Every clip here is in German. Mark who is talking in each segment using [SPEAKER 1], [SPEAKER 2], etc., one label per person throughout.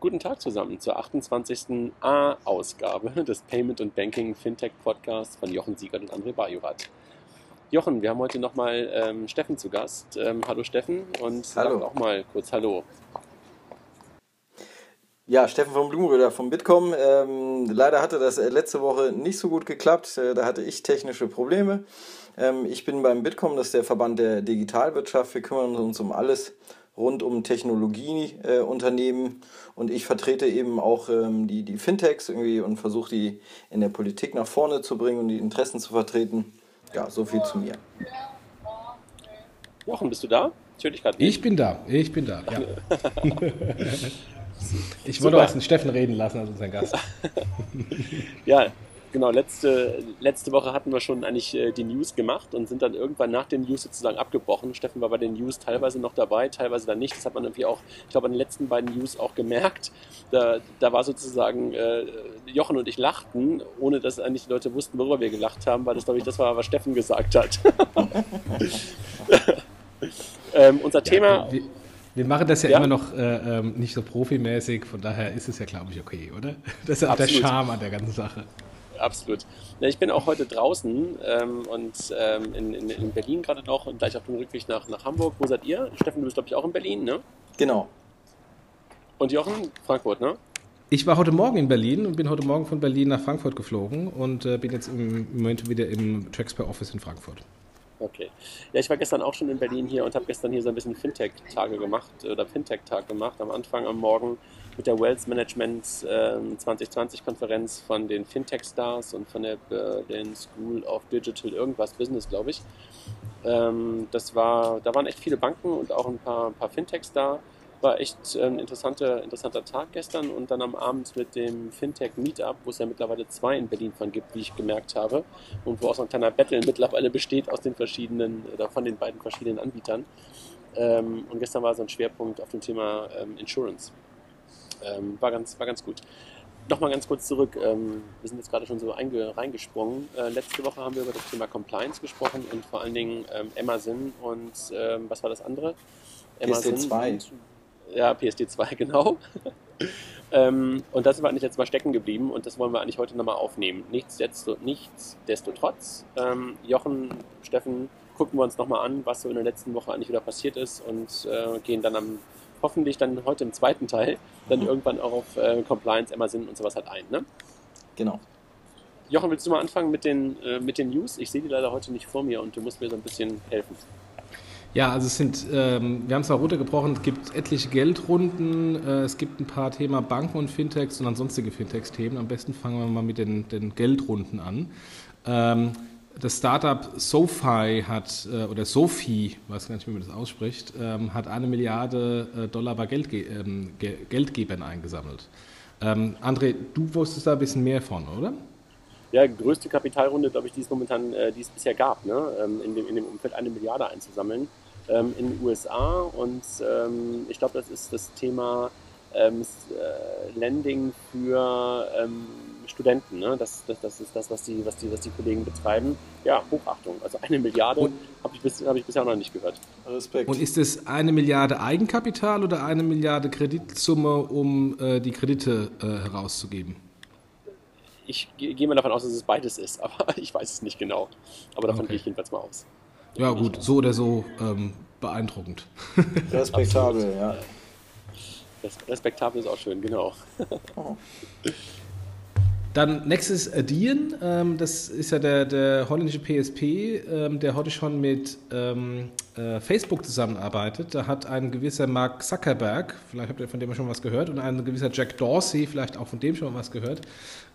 [SPEAKER 1] Guten Tag zusammen zur 28. A-Ausgabe des Payment und Banking Fintech Podcasts von Jochen Siegert und André Bajurat. Jochen, wir haben heute nochmal ähm, Steffen zu Gast. Ähm, hallo Steffen und
[SPEAKER 2] hallo.
[SPEAKER 1] auch mal kurz Hallo.
[SPEAKER 2] Ja, Steffen von Blumenröder vom Bitkom. Ähm, leider hatte das äh, letzte Woche nicht so gut geklappt. Äh, da hatte ich technische Probleme. Ähm, ich bin beim Bitkom, das ist der Verband der Digitalwirtschaft. Wir kümmern uns um alles rund um Technologieunternehmen äh, und ich vertrete eben auch ähm, die, die Fintechs irgendwie und versuche die in der Politik nach vorne zu bringen und die Interessen zu vertreten. Ja, so viel zu mir.
[SPEAKER 1] Jochen, bist du da?
[SPEAKER 3] Ich höre dich gerade Ich bin da, ich bin da, ja. ich wollte auch den Steffen reden lassen als unseren Gast.
[SPEAKER 1] ja, Genau, letzte, letzte Woche hatten wir schon eigentlich äh, die News gemacht und sind dann irgendwann nach den News sozusagen abgebrochen. Steffen war bei den News teilweise noch dabei, teilweise dann nicht. Das hat man irgendwie auch, ich glaube, an den letzten beiden News auch gemerkt. Da, da war sozusagen, äh, Jochen und ich lachten, ohne dass eigentlich die Leute wussten, worüber wir gelacht haben, weil das, glaube ich, das war, was Steffen gesagt hat.
[SPEAKER 3] ähm, unser Thema. wir, wir machen das ja, ja? immer noch äh, ähm, nicht so profimäßig, von daher ist es ja, glaube ich, okay, oder? Das ist ja auch der Charme an der ganzen Sache
[SPEAKER 1] absolut. Ja, ich bin auch heute draußen ähm, und ähm, in, in, in, Berlin gerade noch und gleich auf dem Rückweg nach, nach Hamburg. Wo seid ihr? Steffen, du bist, glaube ich, auch in Berlin, ne?
[SPEAKER 2] Genau.
[SPEAKER 1] Und Jochen? Frankfurt, ne?
[SPEAKER 3] Ich war heute Morgen in Berlin und bin heute Morgen von Berlin nach Frankfurt geflogen und äh, bin jetzt im Moment wieder im Traxper Office in Frankfurt.
[SPEAKER 1] Okay. Ja, ich war gestern auch schon in Berlin hier und habe gestern hier so ein bisschen Fintech-Tage gemacht oder Fintech-Tag gemacht. Am Anfang am Morgen mit der Wealth Management äh, 2020-Konferenz von den Fintech-Stars und von der Berlin School of Digital irgendwas Business, glaube ich. Ähm, das war, da waren echt viele Banken und auch ein paar, ein paar Fintechs da war echt ein interessanter, interessanter Tag gestern und dann am Abend mit dem Fintech Meetup, wo es ja mittlerweile zwei in Berlin von gibt, wie ich gemerkt habe, und wo auch so ein kleiner Battle mittlerweile besteht aus den verschiedenen oder von den beiden verschiedenen Anbietern. Ähm, und gestern war so ein Schwerpunkt auf dem Thema ähm, Insurance. Ähm, war, ganz, war ganz gut. Nochmal ganz kurz zurück. Ähm, wir sind jetzt gerade schon so reingesprungen. Äh, letzte Woche haben wir über das Thema Compliance gesprochen und vor allen Dingen ähm, Amazon und ähm, was war das andere?
[SPEAKER 2] Amazon PSD2.
[SPEAKER 1] Und, ja, PSD2, genau. ähm, und da sind wir eigentlich jetzt mal stecken geblieben und das wollen wir eigentlich heute nochmal aufnehmen. Nichtsdestotrotz, ähm, Jochen, Steffen, gucken wir uns nochmal an, was so in der letzten Woche eigentlich wieder passiert ist und äh, gehen dann am, hoffentlich dann heute im zweiten Teil dann mhm. irgendwann auch auf äh, Compliance, Amazon und sowas halt ein. Ne?
[SPEAKER 2] Genau.
[SPEAKER 1] Jochen, willst du mal anfangen mit den, äh, mit den News? Ich sehe die leider heute nicht vor mir und du musst mir so ein bisschen helfen.
[SPEAKER 3] Ja, also es sind, ähm, wir haben es mal runtergebrochen, es gibt etliche Geldrunden, äh, es gibt ein paar Themen Banken und Fintechs und dann sonstige Fintechs-Themen. Am besten fangen wir mal mit den, den Geldrunden an. Ähm, das Startup SoFi hat, äh, oder Sophie, weiß gar nicht, wie man das ausspricht, ähm, hat eine Milliarde äh, Dollar bei Geldge ähm, Ge Geldgebern eingesammelt. Ähm, André, du wusstest da ein bisschen mehr von, oder?
[SPEAKER 1] ja, größte Kapitalrunde, glaube ich, die es momentan, äh, die es bisher gab, ne? Ähm, in, dem, in dem Umfeld eine Milliarde einzusammeln ähm, in den USA. Und ähm, ich glaube, das ist das Thema ähm, äh, Lending für ähm, Studenten. Ne? Das, das, das ist das, was die, was, die, was die Kollegen betreiben. Ja, Hochachtung. Also eine Milliarde habe ich, bis, hab ich bisher noch nicht gehört.
[SPEAKER 3] Respekt. Und ist es eine Milliarde Eigenkapital oder eine Milliarde Kreditsumme, um äh, die Kredite äh, herauszugeben?
[SPEAKER 1] ich gehe mal davon aus, dass es beides ist, aber ich weiß es nicht genau. Aber davon okay. gehe ich jedenfalls mal aus.
[SPEAKER 3] Ja, gut, so oder so ähm, beeindruckend.
[SPEAKER 2] Respektabel, ja.
[SPEAKER 1] Respektabel ist auch schön, genau. Oh.
[SPEAKER 3] Dann nächstes Adyen, ähm, das ist ja der, der holländische PSP, ähm, der heute schon mit ähm, äh, Facebook zusammenarbeitet. Da hat ein gewisser Mark Zuckerberg, vielleicht habt ihr von dem schon was gehört, und ein gewisser Jack Dorsey, vielleicht auch von dem schon was gehört,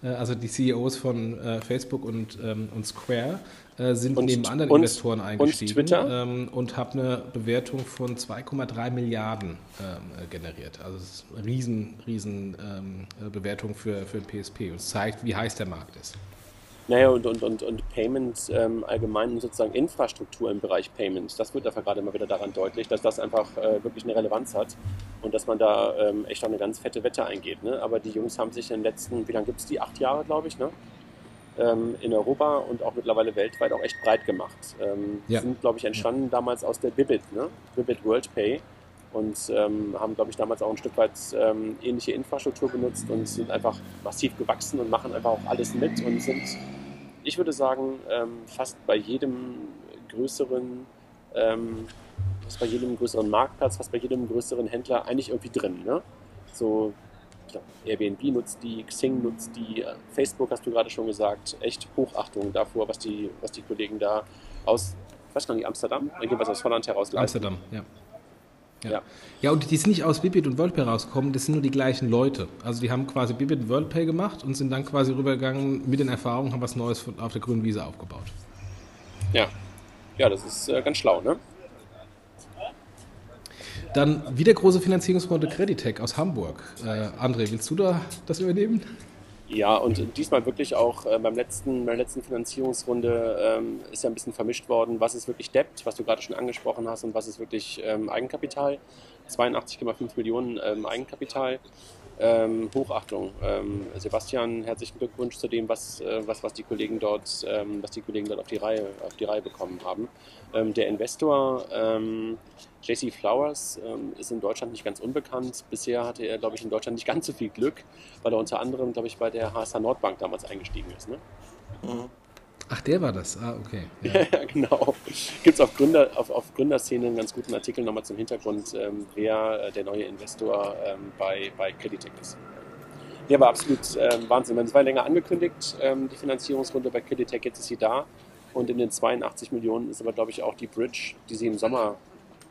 [SPEAKER 3] äh, also die CEOs von äh, Facebook und, ähm, und Square, sind und, neben anderen und, Investoren eingestiegen und? Ähm, und haben eine Bewertung von 2,3 Milliarden ähm, generiert. Also es ist eine riesen, riesen ähm, Bewertung für, für den PSP und es zeigt, wie heiß der Markt ist.
[SPEAKER 1] Naja, und, und, und, und Payment ähm, allgemein sozusagen Infrastruktur im Bereich Payment, das wird einfach gerade immer wieder daran deutlich, dass das einfach äh, wirklich eine Relevanz hat und dass man da ähm, echt auch eine ganz fette Wette eingeht. Ne? Aber die Jungs haben sich in den letzten, wie lange gibt es die? Acht Jahre, glaube ich, ne? Ähm, in Europa und auch mittlerweile weltweit auch echt breit gemacht. Ähm, ja. Sind, glaube ich, entstanden ja. damals aus der Bibit, ne? Bibit World Pay. und ähm, haben, glaube ich, damals auch ein Stück weit ähm, ähnliche Infrastruktur benutzt und sind einfach massiv gewachsen und machen einfach auch alles mit und sind, ich würde sagen, ähm, fast bei jedem größeren, ähm, fast bei jedem größeren Marktplatz, fast bei jedem größeren Händler eigentlich irgendwie drin. Ne? So, glaub, Airbnb nutzt die, Xing nutzt die, äh, Facebook hast du gerade schon gesagt, echt Hochachtung davor, was die, was die Kollegen da aus, ich weiß gar nicht, Amsterdam, irgendwas aus Holland heraus
[SPEAKER 3] leisten. Amsterdam, ja. Ja. ja, und die sind nicht aus Bibit und WorldPay rausgekommen, das sind nur die gleichen Leute. Also die haben quasi Bibit und WorldPay gemacht und sind dann quasi rübergegangen mit den Erfahrungen, haben was Neues auf der grünen Wiese aufgebaut.
[SPEAKER 1] Ja, ja das ist äh, ganz schlau, ne?
[SPEAKER 3] Dann wieder große Finanzierungsrunde Creditec aus Hamburg. Äh, André, willst du da das übernehmen?
[SPEAKER 1] Ja, und diesmal wirklich auch äh, beim letzten, bei der letzten Finanzierungsrunde ähm, ist ja ein bisschen vermischt worden, was ist wirklich Debt, was du gerade schon angesprochen hast, und was ist wirklich ähm, Eigenkapital. 82,5 Millionen ähm, Eigenkapital. Ähm, Hochachtung. Ähm, Sebastian, herzlichen Glückwunsch zu dem, was, äh, was, was die Kollegen dort, ähm, was die Kollegen dort auf die Reihe, auf die Reihe bekommen haben. Ähm, der Investor ähm, JC Flowers ähm, ist in Deutschland nicht ganz unbekannt. Bisher hatte er, glaube ich, in Deutschland nicht ganz so viel Glück, weil er unter anderem, glaube ich, bei der HSH Nordbank damals eingestiegen ist. Ne?
[SPEAKER 3] Mhm. Ach, der war das. Ah, okay.
[SPEAKER 1] Ja, genau. Gibt es auf, Gründer, auf, auf Gründerszene einen ganz guten Artikel nochmal zum Hintergrund, ähm, wer äh, der neue Investor ähm, bei, bei Creditec ist. Der war absolut ähm, Wahnsinn. Es war länger angekündigt, ähm, die Finanzierungsrunde bei Creditec, jetzt ist sie da. Und in den 82 Millionen ist aber, glaube ich, auch die Bridge, die sie im Sommer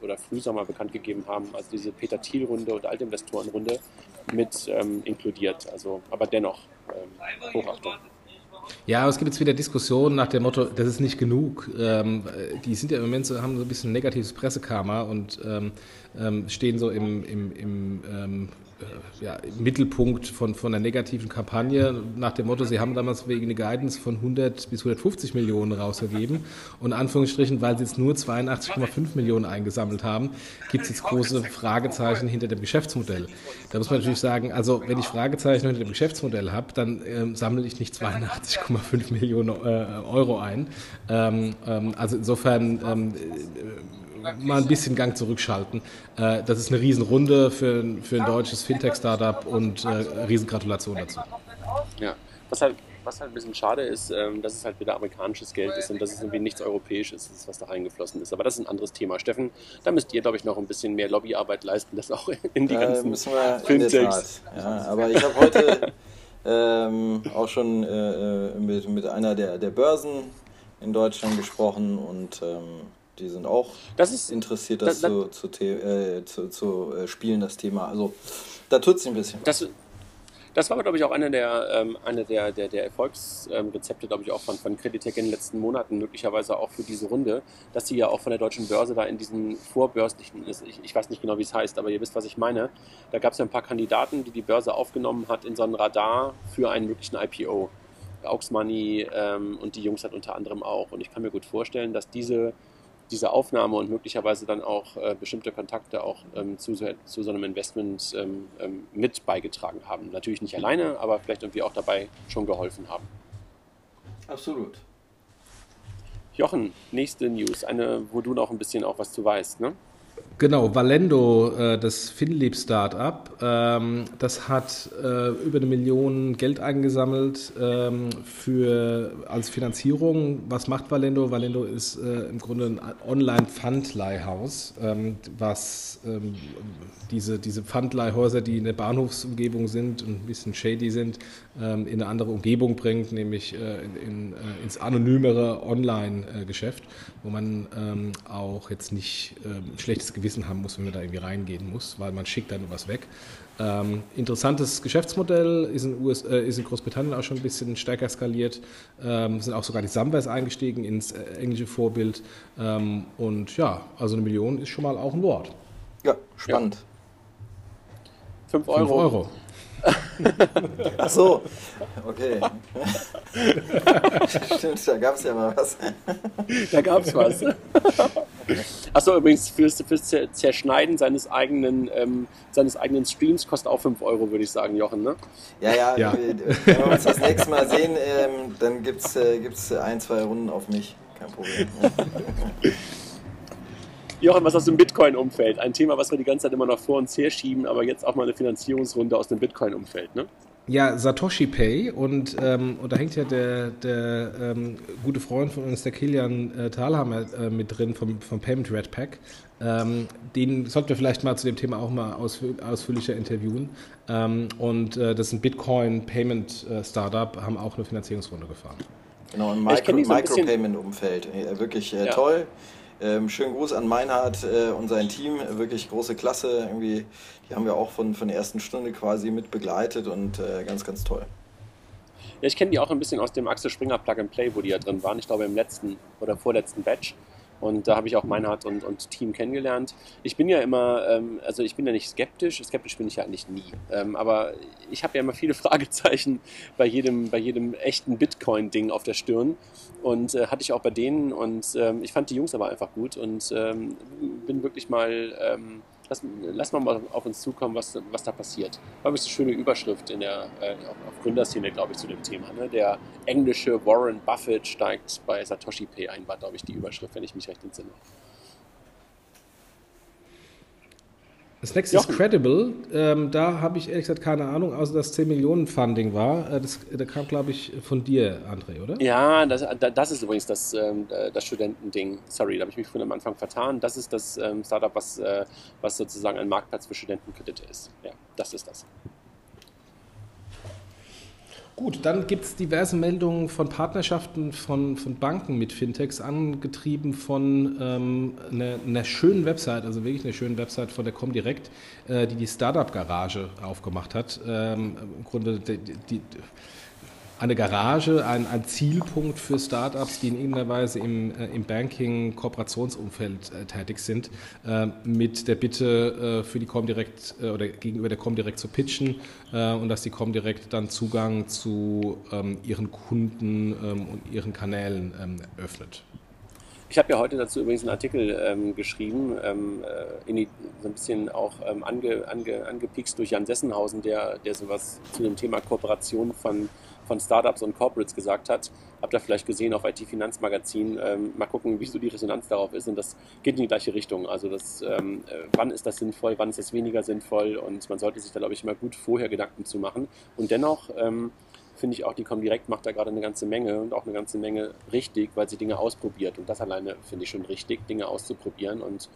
[SPEAKER 1] oder Frühsommer bekannt gegeben haben, also diese Peter Thiel-Runde und Altinvestoren-Runde mit ähm, inkludiert. Also, aber dennoch ähm, Hochachtung.
[SPEAKER 3] Ja, aber es gibt jetzt wieder Diskussionen nach dem Motto, das ist nicht genug. Ähm, die sind ja im Moment so, haben so ein bisschen negatives Pressekarma und ähm, ähm stehen so im, im, im ähm, äh, ja, Mittelpunkt von, von einer negativen Kampagne nach dem Motto, sie haben damals wegen der Guidance von 100 bis 150 Millionen rausgegeben und Anführungsstrichen, weil sie jetzt nur 82,5 Millionen eingesammelt haben, gibt es jetzt große Fragezeichen hinter dem Geschäftsmodell. Da muss man natürlich sagen, also wenn ich Fragezeichen hinter dem Geschäftsmodell habe, dann ähm, sammle ich nicht 82,5 Millionen äh, Euro ein. Ähm, ähm, also insofern ähm, mal ein bisschen Gang zurückschalten. Äh, das ist eine Riesenrunde für, für ein deutsches Fintech-Startup und äh, Riesengratulation dazu.
[SPEAKER 1] Ja, was halt, was halt ein bisschen schade ist, ähm, dass es halt wieder amerikanisches Geld ist und dass es irgendwie nichts Europäisches ist, was da reingeflossen ist. Aber das ist ein anderes Thema. Steffen, da müsst ihr, glaube ich, noch ein bisschen mehr Lobbyarbeit leisten, das auch in die ganzen
[SPEAKER 2] äh, Fintechs. Ja, aber ich habe heute ähm, auch schon äh, äh, mit, mit einer der, der Börsen in Deutschland gesprochen und ähm, die sind auch
[SPEAKER 1] das ist,
[SPEAKER 2] interessiert, das, das zu, zu, äh, zu, zu äh, spielen, das Thema. Also da tut es ein bisschen.
[SPEAKER 1] Das, das war, glaube ich, auch einer der, ähm, eine der, der, der Erfolgsrezepte, glaube ich, auch von, von Creditec in den letzten Monaten, möglicherweise auch für diese Runde, dass sie ja auch von der deutschen Börse da in diesen vorbörslichen, ich, ich weiß nicht genau, wie es heißt, aber ihr wisst, was ich meine. Da gab es ja ein paar Kandidaten, die die Börse aufgenommen hat in so ein Radar für einen möglichen IPO. Aux Money ähm, und die Jungs hat unter anderem auch. Und ich kann mir gut vorstellen, dass diese diese Aufnahme und möglicherweise dann auch äh, bestimmte Kontakte auch ähm, zu, so, zu, so, einem Investment ähm, ähm, mit beigetragen haben. Natürlich nicht alleine, aber vielleicht irgendwie auch dabei schon geholfen haben.
[SPEAKER 2] Absolut.
[SPEAKER 1] Jochen, nächste News, eine, wo du noch ein bisschen auch was zu weißt, ne?
[SPEAKER 3] Genau, Valendo, äh, das Finlieb Startup, ähm, das hat äh, über eine Million Geld eingesammelt ähm, für, als Finanzierung. Was macht Valendo? Valendo ist äh, im Grunde ein Online-Pfandleihhaus, ähm, was diese, diese Pfandleihhäuser, die in der Bahnhofsumgebung sind und ein bisschen shady sind, in eine andere Umgebung bringt, nämlich in, in, ins anonymere Online-Geschäft, wo man auch jetzt nicht schlechtes Gewissen haben muss, wenn man da irgendwie reingehen muss, weil man schickt dann was weg. Ähm, interessantes Geschäftsmodell, ist in, US, äh, ist in, Großbritannien auch schon ein bisschen stärker skaliert, ähm, sind auch sogar die Samwers eingestiegen ins äh, englische Vorbild ähm, und ja, also eine Million ist schon mal auch ein Wort.
[SPEAKER 2] Ja, spannend.
[SPEAKER 1] 5 Euro. 5 Euro.
[SPEAKER 2] Ach so, okay. Stimmt, da gab es ja mal was.
[SPEAKER 1] Da gab es was. Achso, übrigens, fürs, fürs Zerschneiden seines eigenen, ähm, seines eigenen Streams kostet auch 5 Euro, würde ich sagen, Jochen, ne?
[SPEAKER 2] Ja, ja, ja. wenn wir uns das nächste Mal sehen, ähm, dann gibt es äh, ein, zwei Runden auf mich. Kein Problem.
[SPEAKER 1] Jochen, was aus dem Bitcoin-Umfeld? Ein Thema, was wir die ganze Zeit immer noch vor uns herschieben, aber jetzt auch mal eine Finanzierungsrunde aus dem Bitcoin-Umfeld, ne?
[SPEAKER 3] Ja, Satoshi Pay und, ähm, und da hängt ja der, der ähm, gute Freund von uns, der Kilian äh, Thalhammer, äh, mit drin vom, vom Payment Red Pack. Ähm, den sollten wir vielleicht mal zu dem Thema auch mal ausführ ausführlicher interviewen. Ähm, und äh, das ist ein Bitcoin Payment äh, Startup, haben auch eine Finanzierungsrunde gefahren.
[SPEAKER 2] Genau, im Micro-Payment-Umfeld. Micro wirklich äh, ja. toll. Ähm, schönen Gruß an Meinhard äh, und sein Team, wirklich große Klasse. Irgendwie, die haben wir auch von, von der ersten Stunde quasi mit begleitet und äh, ganz, ganz toll.
[SPEAKER 1] Ja, ich kenne die auch ein bisschen aus dem Axel Springer Plug and Play, wo die ja drin waren. Ich glaube im letzten oder vorletzten Batch. Und da habe ich auch Meinhard und, und Team kennengelernt. Ich bin ja immer, ähm, also ich bin ja nicht skeptisch, skeptisch bin ich ja eigentlich nie. Ähm, aber ich habe ja immer viele Fragezeichen bei jedem, bei jedem echten Bitcoin-Ding auf der Stirn. Und äh, hatte ich auch bei denen. Und ähm, ich fand die Jungs aber einfach gut und ähm, bin wirklich mal ähm, lass, lass mal auf uns zukommen, was, was da passiert. War eine schöne Überschrift in der, äh, auf, Gründerszene, glaube ich, zu dem Thema. Ne? Der englische Warren Buffett steigt bei Satoshi Pay ein, war, glaube ich, die Überschrift, wenn ich mich recht entsinne.
[SPEAKER 3] Das nächste Jochen. ist Credible. Ähm, da habe ich ehrlich gesagt keine Ahnung, außer dass 10 Millionen Funding war. Äh, das, das kam, glaube ich, von dir, André, oder?
[SPEAKER 1] Ja, das, das ist übrigens das, ähm, das Studentending. Sorry, da habe ich mich vorhin am Anfang vertan. Das ist das ähm, Startup, was, äh, was sozusagen ein Marktplatz für Studentenkredite ist. Ja, das ist das.
[SPEAKER 3] Gut, dann gibt es diverse Meldungen von Partnerschaften von, von Banken mit Fintechs, angetrieben von ähm, einer, einer, schönen Website, also wirklich einer schönen Website von der Comdirect, äh, die die Startup Garage aufgemacht hat. Ähm, Im Grunde die, die, eine Garage, ein, ein, Zielpunkt für Startups, die in irgendeiner Weise im, äh, im Banking-Kooperationsumfeld äh, tätig sind, äh, mit der Bitte für die Comdirect oder gegenüber der Comdirect zu pitchen und dass die Comdirect dann Zugang zu ähm, ihren Kunden ähm, und ihren Kanälen ähm, öffnet.
[SPEAKER 1] Ich habe ja heute dazu übrigens einen Artikel ähm, geschrieben, ähm, die, so ein bisschen auch ähm, ange, ange, angepikst durch Jan Sessenhausen, der, der sowas zu dem Thema Kooperation von von Startups und Corporates gesagt hat. Habt ihr vielleicht gesehen auf IT-Finanzmagazin. Ähm, mal gucken, wie so die Resonanz darauf ist. Und das geht in die gleiche Richtung. Also das, ähm, äh, wann ist das sinnvoll, wann ist das weniger sinnvoll? Und man sollte sich da, glaube ich, immer gut vorher Gedanken zu machen. Und dennoch ähm, finde ich auch, die Comdirect macht da gerade eine ganze Menge und auch eine ganze Menge richtig, weil sie Dinge ausprobiert. Und das alleine finde ich schon richtig, Dinge auszuprobieren. Und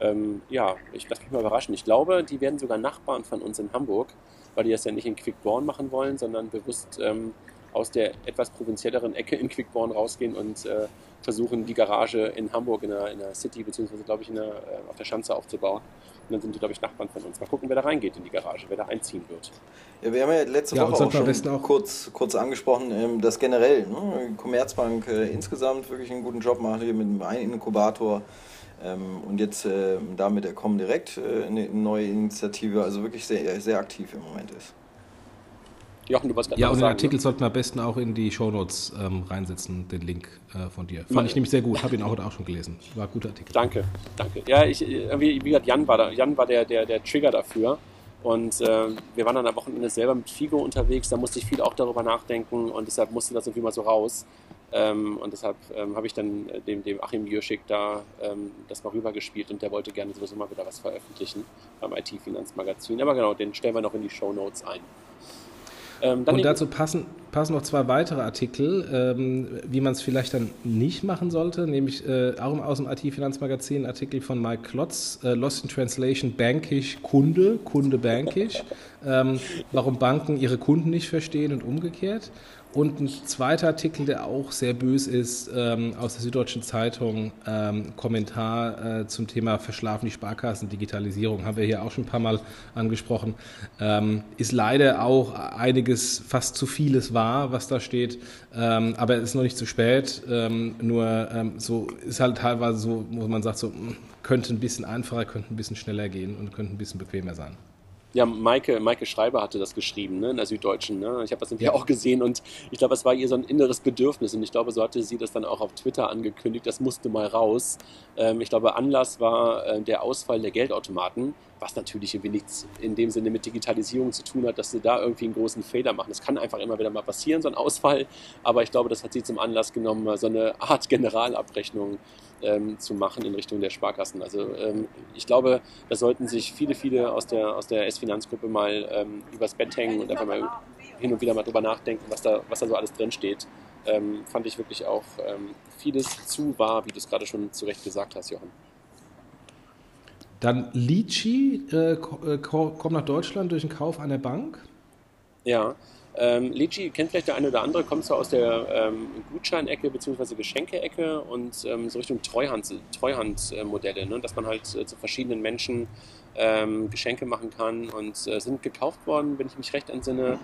[SPEAKER 1] ähm, ja, ich lasse mich mal überraschen. Ich glaube, die werden sogar Nachbarn von uns in Hamburg weil die das ja nicht in Quickborn machen wollen, sondern bewusst ähm, aus der etwas provinzielleren Ecke in Quickborn rausgehen und äh, versuchen, die Garage in Hamburg in der, in der City, beziehungsweise glaube ich in der, äh, auf der Schanze aufzubauen. Und dann sind die, glaube ich, Nachbarn von uns. Mal gucken, wer da reingeht in die Garage, wer da einziehen wird.
[SPEAKER 2] Ja, wir haben ja letzte ja, Woche auch schon auch kurz, kurz angesprochen, ähm, dass generell ne, Commerzbank äh, insgesamt wirklich einen guten Job macht, hier mit einem Inkubator und jetzt äh, damit der kommen direkt äh, eine neue Initiative, also wirklich sehr, sehr aktiv im Moment ist.
[SPEAKER 3] Jochen, du warst gerade Ja, und den sagen, Artikel ne? sollten wir am besten auch in die Shownotes ähm, reinsetzen, den Link äh, von dir. Fand Mal, ich nämlich sehr gut, habe ihn auch heute auch schon gelesen. War ein guter Artikel.
[SPEAKER 1] Danke, danke. Ja, ich, wie, wie gesagt, Jan war, da, Jan war der, der, der Trigger dafür. Und äh, wir waren dann am Wochenende selber mit Figo unterwegs, da musste ich viel auch darüber nachdenken und deshalb musste das irgendwie mal so raus. Ähm, und deshalb ähm, habe ich dann äh, dem, dem Achim Jürschik da ähm, das mal rübergespielt und der wollte gerne sowieso mal wieder was veröffentlichen beim IT-Finanzmagazin. Aber genau, den stellen wir noch in die Show Notes ein.
[SPEAKER 3] Ähm, und dazu passen, passen noch zwei weitere Artikel, ähm, wie man es vielleicht dann nicht machen sollte, nämlich äh, auch aus dem IT-Finanzmagazin Artikel von Mike Klotz, äh, Lost in Translation, Bankish Kunde, Kunde Bankish, ähm, warum Banken ihre Kunden nicht verstehen und umgekehrt. Und ein zweiter Artikel, der auch sehr bös ist, ähm, aus der Süddeutschen Zeitung, ähm, Kommentar äh, zum Thema Verschlafen die Sparkassen, Digitalisierung, haben wir hier auch schon ein paar Mal angesprochen, ähm, ist leider auch einiges, fast zu vieles wahr, was da steht, ähm, aber es ist noch nicht zu spät, ähm, nur ähm, so ist halt teilweise so, wo man sagt, so hm, könnte ein bisschen einfacher, könnte ein bisschen schneller gehen und könnte ein bisschen bequemer sein.
[SPEAKER 1] Ja, Maike, Maike Schreiber hatte das geschrieben, ne, in der Süddeutschen. Ne? Ich habe das irgendwie ja. auch gesehen und ich glaube, es war ihr so ein inneres Bedürfnis und ich glaube, so hatte sie das dann auch auf Twitter angekündigt, das musste mal raus. Ähm, ich glaube, Anlass war äh, der Ausfall der Geldautomaten, was natürlich irgendwie nichts in dem Sinne mit Digitalisierung zu tun hat, dass sie da irgendwie einen großen Fehler machen. Das kann einfach immer wieder mal passieren, so ein Ausfall, aber ich glaube, das hat sie zum Anlass genommen, so eine Art Generalabrechnung ähm, zu machen in Richtung der Sparkassen. Also ähm, ich glaube, da sollten sich viele, viele aus der, aus der S-Finanzgruppe mal ähm, übers Bett hängen und einfach mal hin und wieder mal drüber nachdenken, was da, was da so alles drin steht. Ähm, fand ich wirklich auch ähm, vieles zu wahr, wie du es gerade schon zu Recht gesagt hast, Jochen.
[SPEAKER 3] Dann Litchi äh, äh kommt nach Deutschland durch den Kauf einer Bank.
[SPEAKER 1] Ja, ähm, Litchi kennt vielleicht der eine oder andere, kommt zwar aus der ähm, Gutscheinecke bzw. Geschenke-Ecke und ähm, so Richtung Treuhand, Treuhandmodelle, ne? dass man halt äh, zu verschiedenen Menschen ähm, Geschenke machen kann und äh, sind gekauft worden, wenn ich mich recht entsinne,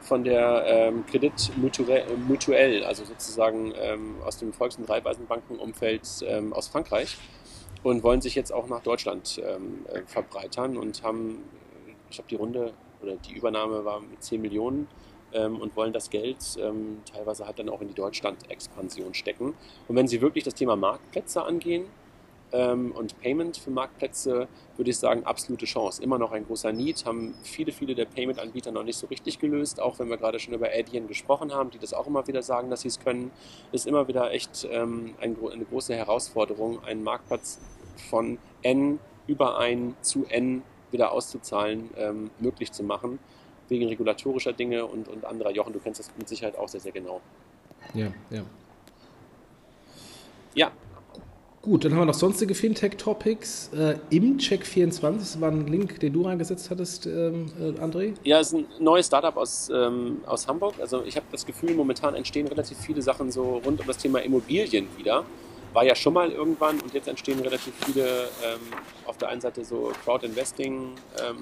[SPEAKER 1] von der ähm, Kredit Mutuell, also sozusagen ähm, aus dem Volks- und Raiffeisenbankenumfeld ähm, aus Frankreich und wollen sich jetzt auch nach Deutschland ähm, äh, verbreitern und haben, ich glaube, die Runde oder die Übernahme war mit 10 Millionen ähm, und wollen das Geld ähm, teilweise halt dann auch in die Deutschland-Expansion stecken. Und wenn sie wirklich das Thema Marktplätze angehen, ähm, und Payment für Marktplätze würde ich sagen, absolute Chance. Immer noch ein großer Need, haben viele, viele der Payment-Anbieter noch nicht so richtig gelöst, auch wenn wir gerade schon über Adyen gesprochen haben, die das auch immer wieder sagen, dass sie es können, ist immer wieder echt ähm, ein, eine große Herausforderung, einen Marktplatz von N über ein zu N wieder auszuzahlen, ähm, möglich zu machen, wegen regulatorischer Dinge und, und anderer. Jochen, du kennst das mit Sicherheit auch sehr, sehr genau.
[SPEAKER 3] Ja, ja.
[SPEAKER 1] Ja,
[SPEAKER 3] Gut, dann haben wir noch sonstige Fintech-Topics. Äh, Im Check24, das war ein Link, den du reingesetzt hattest, ähm, äh, André?
[SPEAKER 1] Ja, es ist ein neues Startup aus, ähm, aus Hamburg. Also ich habe das Gefühl, momentan entstehen relativ viele Sachen so rund um das Thema Immobilien wieder. War ja schon mal irgendwann und jetzt entstehen relativ viele ähm, auf der einen Seite so Crowd-Investing, ähm,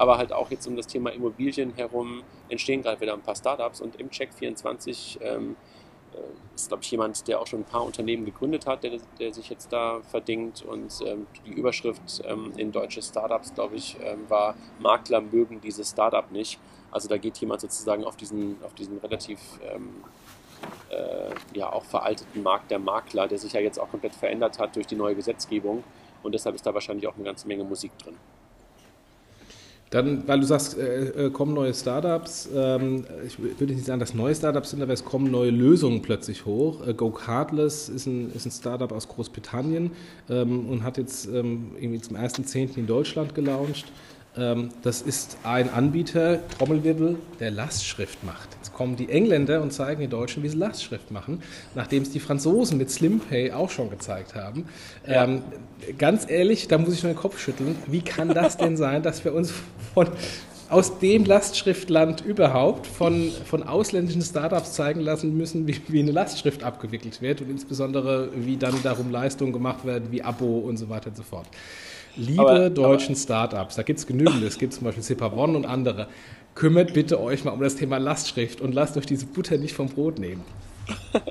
[SPEAKER 1] aber halt auch jetzt um das Thema Immobilien herum entstehen gerade wieder ein paar Startups und im Check24 äh, ist, glaube ich, jemand, der auch schon ein paar Unternehmen gegründet hat, der, der sich jetzt da verdingt. Und ähm, die Überschrift ähm, in deutsche Startups, glaube ich, ähm, war, Makler mögen dieses Startup nicht. Also da geht jemand sozusagen auf diesen, auf diesen relativ ähm, äh, ja, auch veralteten Markt der Makler, der sich ja jetzt auch komplett verändert hat durch die neue Gesetzgebung. Und deshalb ist da wahrscheinlich auch eine ganze Menge Musik drin.
[SPEAKER 3] Dann, weil du sagst, äh, äh, kommen neue Startups, ähm, ich würde nicht sagen, dass neue Startups sind, aber es kommen neue Lösungen plötzlich hoch. Äh, Go Cardless ist ein, ist ein Startup aus Großbritannien ähm, und hat jetzt ähm, irgendwie zum 1.10. in Deutschland gelauncht. Ähm, das ist ein Anbieter, Trommelwirbel, der Lastschrift macht. Jetzt kommen die Engländer und zeigen den Deutschen, wie sie Lastschrift machen, nachdem es die Franzosen mit SlimPay auch schon gezeigt haben. Ja. Ähm, ganz ehrlich, da muss ich nur den Kopf schütteln. Wie kann das denn sein, dass wir uns von, aus dem Lastschriftland überhaupt von, von ausländischen Startups zeigen lassen müssen, wie, wie eine Lastschrift abgewickelt wird und insbesondere, wie dann darum Leistungen gemacht werden, wie Abo und so weiter und so fort. Liebe aber, deutschen aber, Startups, da gibt es genügend, es gibt zum Beispiel Cepavon und andere, kümmert bitte euch mal um das Thema Lastschrift und lasst euch diese Butter nicht vom Brot nehmen.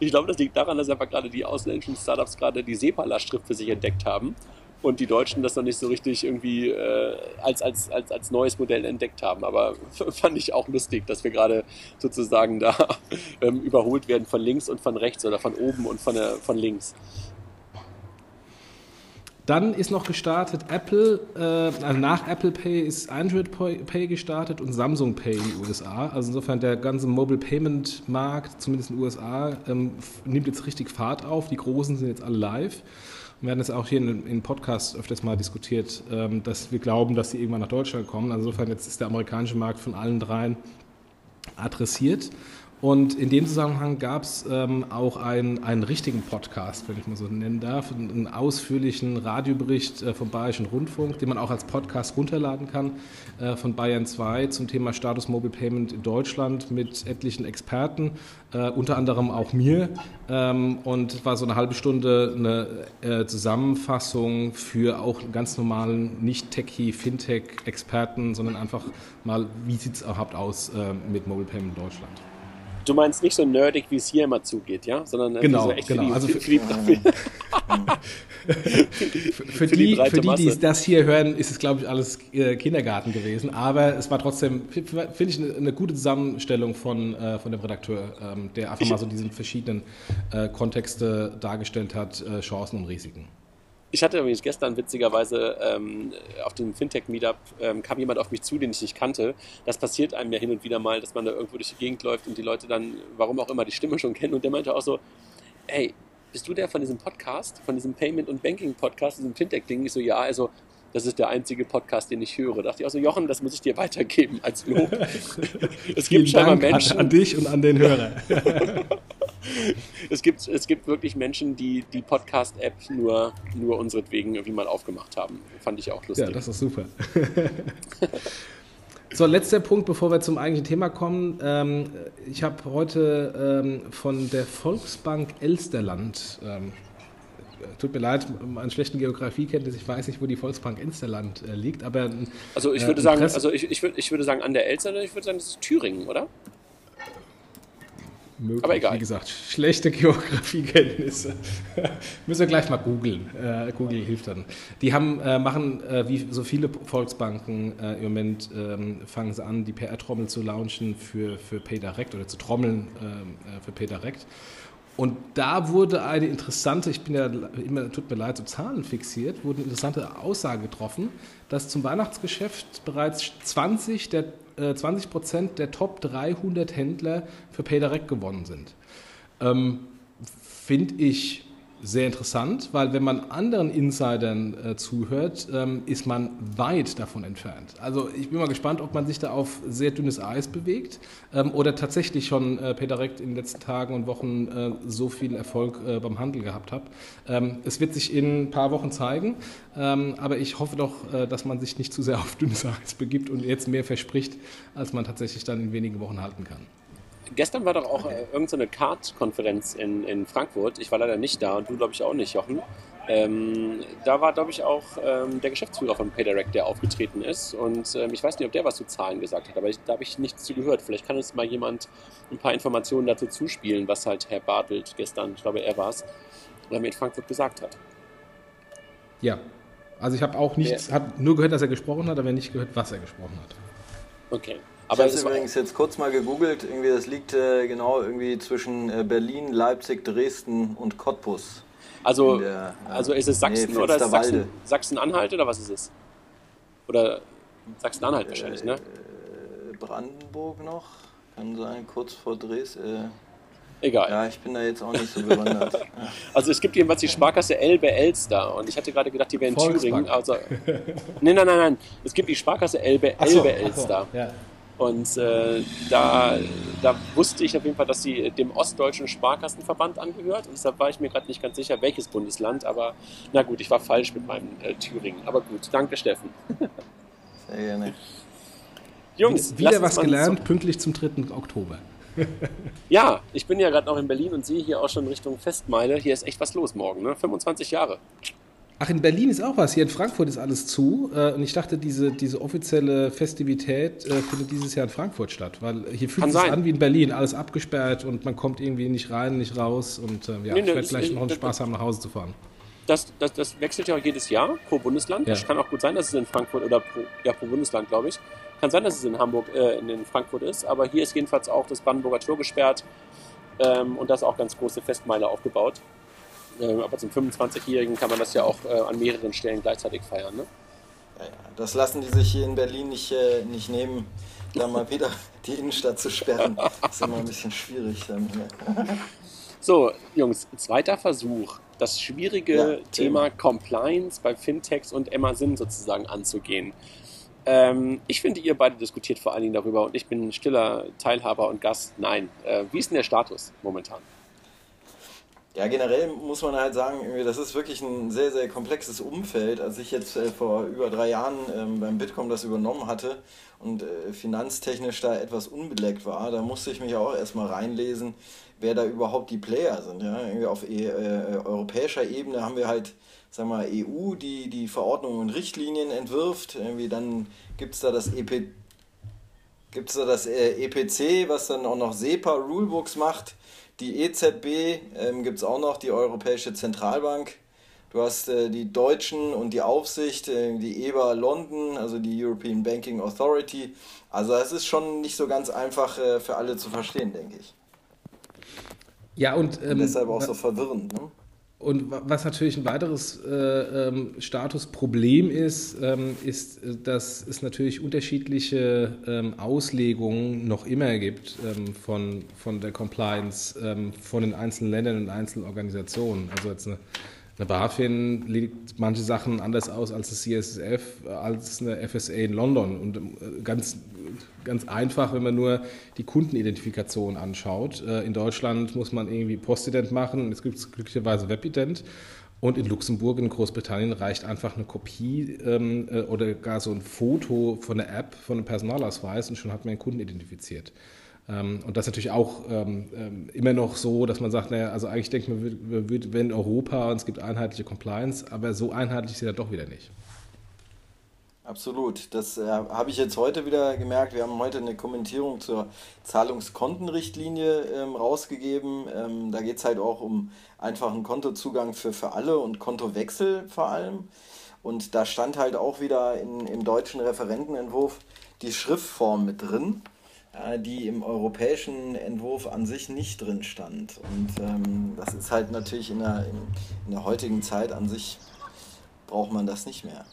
[SPEAKER 1] ich glaube, das liegt daran, dass einfach gerade die ausländischen Startups gerade die SEPA-Lastschrift für sich entdeckt haben und die Deutschen das noch nicht so richtig irgendwie äh, als, als, als, als neues Modell entdeckt haben. Aber fand ich auch lustig, dass wir gerade sozusagen da ähm, überholt werden von links und von rechts oder von oben und von, der, von links.
[SPEAKER 3] Dann ist noch gestartet Apple, äh, also nach Apple Pay ist Android Pay gestartet und Samsung Pay in den USA. Also insofern der ganze Mobile Payment Markt, zumindest in den USA, ähm, nimmt jetzt richtig Fahrt auf. Die Großen sind jetzt alle live. Wir werden es auch hier in, in Podcasts öfters mal diskutiert, ähm, dass wir glauben, dass sie irgendwann nach Deutschland kommen. Also insofern jetzt ist der amerikanische Markt von allen dreien adressiert. Und in dem Zusammenhang gab es ähm, auch einen, einen richtigen Podcast, wenn ich mal so nennen darf, einen, ausführlichen Radiobericht äh, vom Bayerischen Rundfunk, den man auch als Podcast runterladen kann, äh, von Bayern 2 zum Thema Status Mobile Payment in Deutschland mit etlichen Experten, äh, unter anderem auch mir. Ähm, und es war so eine halbe Stunde eine äh, Zusammenfassung für auch ganz normalen, nicht Techie, Fintech-Experten, sondern einfach mal, wie sieht es überhaupt aus äh, mit Mobile Payment in Deutschland.
[SPEAKER 1] Du meinst nicht so nerdig, wie es hier immer zugeht, ja?
[SPEAKER 3] Sondern genau, so echt genau. Für die, also für, für, die, für, für die, für die, die das hier hören, ist es, glaube ich, alles äh, Kindergarten gewesen. Aber es war trotzdem, finde ich, eine, eine, gute Zusammenstellung von, äh, von dem Redakteur, ähm, der einfach ich, mal so diese verschiedenen äh, Kontexte dargestellt hat, äh, Chancen und Risiken.
[SPEAKER 1] Ich hatte übrigens gestern witzigerweise ähm, auf dem Fintech-Meetup ähm, kam jemand auf mich zu, den ich nicht kannte. Das passiert einem ja hin und wieder mal, dass man da irgendwo durch die Gegend läuft und die Leute dann, warum auch immer, die Stimme schon kennen. Und der meinte auch so, hey, bist du der von diesem Podcast, von diesem Payment- und Banking-Podcast, diesem Fintech-Ding? Ich so, ja, also das ist der einzige Podcast, den ich höre. Da dachte ich auch so, Jochen, das muss ich dir weitergeben als Lob.
[SPEAKER 3] es gibt scheinbar Menschen. An, an dich und an den Hörer.
[SPEAKER 1] es, gibt, es gibt wirklich Menschen, die die Podcast-App nur, nur unseretwegen irgendwie mal aufgemacht haben. Fand ich auch lustig.
[SPEAKER 3] Ja, das ist super. So, letzter Punkt, bevor wir zum eigentlichen Thema kommen. Ähm, ich habe heute ähm, von der Volksbank Elsterland, ähm, tut mir leid, an schlechten Geografiekenntnis, ich weiß nicht, wo die Volksbank Elsterland äh, liegt, aber.
[SPEAKER 1] Also ich würde äh, sagen, also ich, ich, würd, ich würde sagen an der Elster, ich würde sagen, das ist Thüringen, oder?
[SPEAKER 3] möglich. Aber egal. Wie gesagt, schlechte Geografiekenntnisse. Müssen wir gleich mal googeln. Äh, Google hilft dann. Die haben, äh, machen, äh, wie so viele Volksbanken äh, im Moment, ähm, fangen sie an, die PR-Trommel zu launchen für, für PayDirect oder zu trommeln ähm, äh, für PayDirect. Und da wurde eine interessante, ich bin ja immer, tut mir leid, so Zahlen fixiert, wurde eine interessante Aussage getroffen, dass zum Weihnachtsgeschäft bereits 20 der 20 äh, Prozent der Top 300 Händler für PayDirect gewonnen sind. Ähm, Finde ich sehr interessant, weil wenn man anderen Insidern äh, zuhört, ähm, ist man weit davon entfernt. Also ich bin mal gespannt, ob man sich da auf sehr dünnes Eis bewegt ähm, oder tatsächlich schon äh, PayDirect in den letzten Tagen und Wochen äh, so viel Erfolg äh, beim Handel gehabt hat. Ähm, es wird sich in ein paar Wochen zeigen, ähm, aber ich hoffe doch, äh, dass man sich nicht zu sehr auf dünnes Eis begibt und jetzt mehr verspricht, als man tatsächlich dann in wenigen Wochen halten kann
[SPEAKER 1] gestern war doch auch äh, irgendeine Card-Konferenz in, in Frankfurt. Ich war leider nicht da und du, glaube ich, auch nicht, Jochen. Ähm, da war, glaube ich, auch ähm, der Geschäftsführer von PayDirect, der aufgetreten ist. Und ähm, ich weiß nicht, ob der was zu Zahlen gesagt hat, aber ich, da habe ich nichts zu gehört. Vielleicht kann uns mal jemand ein paar Informationen dazu zuspielen, was halt Herr Bartelt gestern, ich glaube, er war es, mir in Frankfurt gesagt hat.
[SPEAKER 3] Ja, also ich habe auch nichts, ja. habe nur gehört, dass er gesprochen hat, aber nicht gehört, was er gesprochen hat.
[SPEAKER 1] Okay.
[SPEAKER 2] Aber ich habe übrigens jetzt kurz mal gegoogelt. Irgendwie, das liegt äh, genau irgendwie zwischen äh, Berlin, Leipzig, Dresden und Cottbus.
[SPEAKER 1] Also, der, äh, also ist es Sachsen nee, oder ist Sachsen, Sachsen-Anhalt oder was ist es? Oder Sachsen-Anhalt wahrscheinlich, ne?
[SPEAKER 2] Äh, Brandenburg noch, kann sein, kurz vor Dresden.
[SPEAKER 1] Äh, Egal.
[SPEAKER 2] Ja, ich bin da jetzt auch nicht so bewandert.
[SPEAKER 1] also es gibt jedenfalls die Sparkasse Elbe Elster und ich hatte gerade gedacht, die wäre in Thüringen. Also, nein, nein, nein, nein. Es gibt die Sparkasse Elbe, Elbe Elster. So, ja. Und äh, da, da wusste ich auf jeden Fall, dass sie dem Ostdeutschen Sparkassenverband angehört. Und deshalb war ich mir gerade nicht ganz sicher, welches Bundesland. Aber na gut, ich war falsch mit meinem äh, Thüringen. Aber gut, danke Steffen.
[SPEAKER 2] Sehr gerne.
[SPEAKER 3] Jungs, wieder was gelernt, zum... pünktlich zum 3. Oktober.
[SPEAKER 1] ja, ich bin ja gerade noch in Berlin und sehe hier auch schon Richtung Festmeile. Hier ist echt was los morgen, ne? 25 Jahre.
[SPEAKER 3] Ach, in Berlin ist auch was. Hier in Frankfurt ist alles zu. Äh, und ich dachte, diese, diese offizielle Festivität äh, findet dieses Jahr in Frankfurt statt. Weil hier fühlt es sich an wie in Berlin. Alles abgesperrt und man kommt irgendwie nicht rein, nicht raus. Und äh, ja, nee, ich werde vielleicht noch einen Spaß haben, nach Hause zu fahren.
[SPEAKER 1] Das, das, das wechselt ja auch jedes Jahr pro Bundesland. Ja. Das kann auch gut sein, dass es in Frankfurt oder pro, ja, pro Bundesland, glaube ich. Kann sein, dass es in Hamburg, äh, in Frankfurt ist. Aber hier ist jedenfalls auch das Brandenburger Tor gesperrt. Ähm, und da ist auch ganz große Festmeile aufgebaut. Äh, aber zum 25-Jährigen kann man das ja auch äh, an mehreren Stellen gleichzeitig feiern. Ne?
[SPEAKER 2] Ja, ja. Das lassen die sich hier in Berlin nicht, äh, nicht nehmen, da mal wieder die Innenstadt zu sperren. Das ist immer ein bisschen schwierig dann hier.
[SPEAKER 1] So, Jungs, zweiter Versuch, das schwierige ja, Thema Compliance bei Fintechs und Amazon sozusagen anzugehen. Ähm, ich finde, ihr beide diskutiert vor allen Dingen darüber und ich bin stiller Teilhaber und Gast. Nein. Äh, wie ist denn der Status momentan?
[SPEAKER 2] Ja, generell muss man halt sagen, das ist wirklich ein sehr, sehr komplexes Umfeld. Als ich jetzt äh, vor über drei Jahren ähm, beim Bitkom das übernommen hatte und äh, finanztechnisch da etwas unbeleckt war, da musste ich mich auch erstmal reinlesen, wer da überhaupt die Player sind. Ja? Auf e äh, europäischer Ebene haben wir halt, sagen wir EU, die die Verordnungen und Richtlinien entwirft. Irgendwie dann gibt es da das EP gibt da das EPC, was dann auch noch SEPA Rulebooks macht die EZB ähm, gibt es auch noch, die Europäische Zentralbank. Du hast äh, die Deutschen und die Aufsicht, äh, die EBA London, also die European Banking Authority. Also es ist schon nicht so ganz einfach äh, für alle zu verstehen, denke ich.
[SPEAKER 3] Ja, und,
[SPEAKER 2] ähm, und deshalb auch so verwirrend. Ne?
[SPEAKER 3] Und was natürlich ein weiteres äh, ähm, Statusproblem ist, ähm, ist, dass es natürlich unterschiedliche ähm, Auslegungen noch immer gibt ähm, von, von der Compliance ähm, von den einzelnen Ländern und einzelnen Organisationen. Also jetzt eine, eine BaFin legt manche Sachen anders aus als das CSSF, als eine FSA in London. Und äh, ganz ganz einfach, wenn man nur die Kundenidentifikation anschaut. Äh, in Deutschland muss man irgendwie Postident machen es gibt glücklicherweise Webident. Und in Luxemburg, in Großbritannien reicht einfach eine Kopie ähm, äh, oder gar so ein Foto von der App, von einem Personalausweis und schon hat man einen Kunden identifiziert. Ähm, und das ist natürlich auch ähm, ähm, immer noch so, dass man sagt, naja, also eigentlich denkt man, wir, wenn Europa und es gibt einheitliche Compliance, aber so einheitlich ist sie dann doch wieder nicht.
[SPEAKER 2] Absolut. Das äh, habe ich jetzt heute wieder gemerkt. Wir haben heute eine Kommentierung zur Zahlungskontenrichtlinie ähm, rausgegeben. Ähm, da geht es halt auch um einfachen Kontozugang für, für alle und Kontowechsel vor allem. Und da stand halt auch wieder in, im deutschen Referentenentwurf die Schriftform mit drin, die im europäischen Entwurf an sich nicht drin stand. Und ähm, das ist halt natürlich in der, in, der heutigen Zeit an sich braucht man das nicht mehr.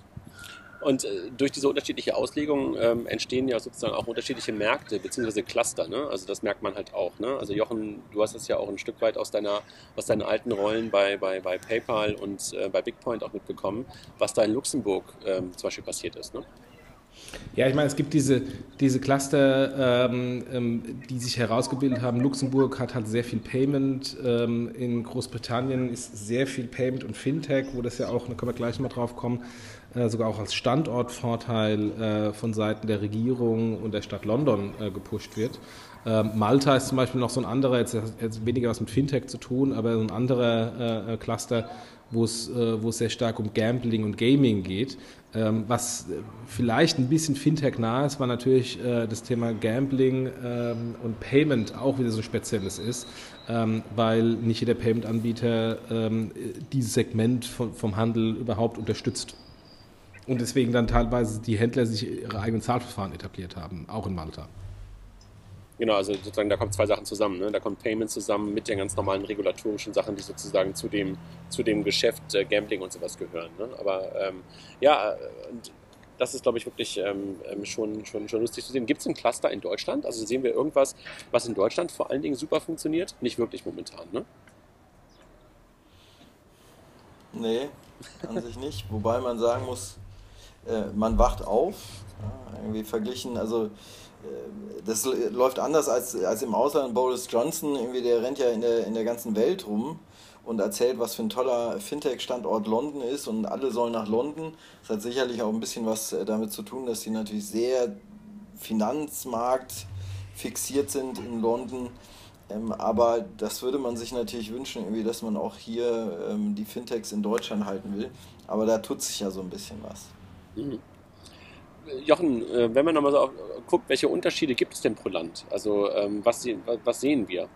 [SPEAKER 1] Und äh, durch diese unterschiedliche Auslegung ähm, entstehen ja sozusagen auch unterschiedliche Märkte bzw. Cluster. Ne? Also das merkt man halt auch. Ne? Also Jochen, du hast es ja auch ein Stück weit aus, deiner, aus deinen alten Rollen bei, bei, bei PayPal und äh, bei BigPoint auch mitbekommen, was da in Luxemburg ähm, zum Beispiel passiert ist. Ne?
[SPEAKER 3] Ja, ich meine, es gibt diese, diese Cluster, ähm, ähm, die sich herausgebildet haben. Luxemburg hat halt sehr viel Payment. Ähm, in Großbritannien ist sehr viel Payment und Fintech, wo das ja auch, da können wir gleich mal drauf kommen, äh, sogar auch als Standortvorteil äh, von Seiten der Regierung und der Stadt London äh, gepusht wird. Ähm, Malta ist zum Beispiel noch so ein anderer, jetzt, jetzt weniger was mit Fintech zu tun, aber so ein anderer Cluster, wo es, wo es sehr stark um Gambling und Gaming geht. Ähm, was vielleicht ein bisschen Fintech nah ist, war natürlich das Thema Gambling ähm, und Payment auch wieder so spezielles ist, weil nicht jeder Payment-Anbieter dieses Segment vom Handel überhaupt unterstützt. Und deswegen dann teilweise die Händler sich ihre eigenen Zahlverfahren etabliert haben, auch in Malta.
[SPEAKER 1] Genau, also sozusagen da kommen zwei Sachen zusammen. Ne? Da kommt Payment zusammen mit den ganz normalen regulatorischen Sachen, die sozusagen zu dem, zu dem Geschäft äh, Gambling und sowas gehören. Ne? Aber ähm, ja, das ist, glaube ich, wirklich ähm, ähm, schon, schon, schon lustig zu sehen. Gibt es ein Cluster in Deutschland? Also sehen wir irgendwas, was in Deutschland vor allen Dingen super funktioniert? Nicht wirklich momentan, ne?
[SPEAKER 2] Nee, an sich nicht. Wobei man sagen muss, äh, man wacht auf, ja, irgendwie verglichen, also das läuft anders als, als im Ausland. Boris Johnson, irgendwie, der rennt ja in der, in der ganzen Welt rum und erzählt, was für ein toller Fintech-Standort London ist und alle sollen nach London. Das hat sicherlich auch ein bisschen was äh, damit zu tun, dass sie natürlich sehr Finanzmarkt fixiert sind in London. Ähm, aber das würde man sich natürlich wünschen, irgendwie, dass man auch hier ähm, die Fintechs in Deutschland halten will. Aber da tut sich ja so ein bisschen was. Mhm.
[SPEAKER 1] Jochen, äh, wenn man nochmal so guckt, welche Unterschiede gibt es denn pro Land? Also ähm, was, was sehen wir?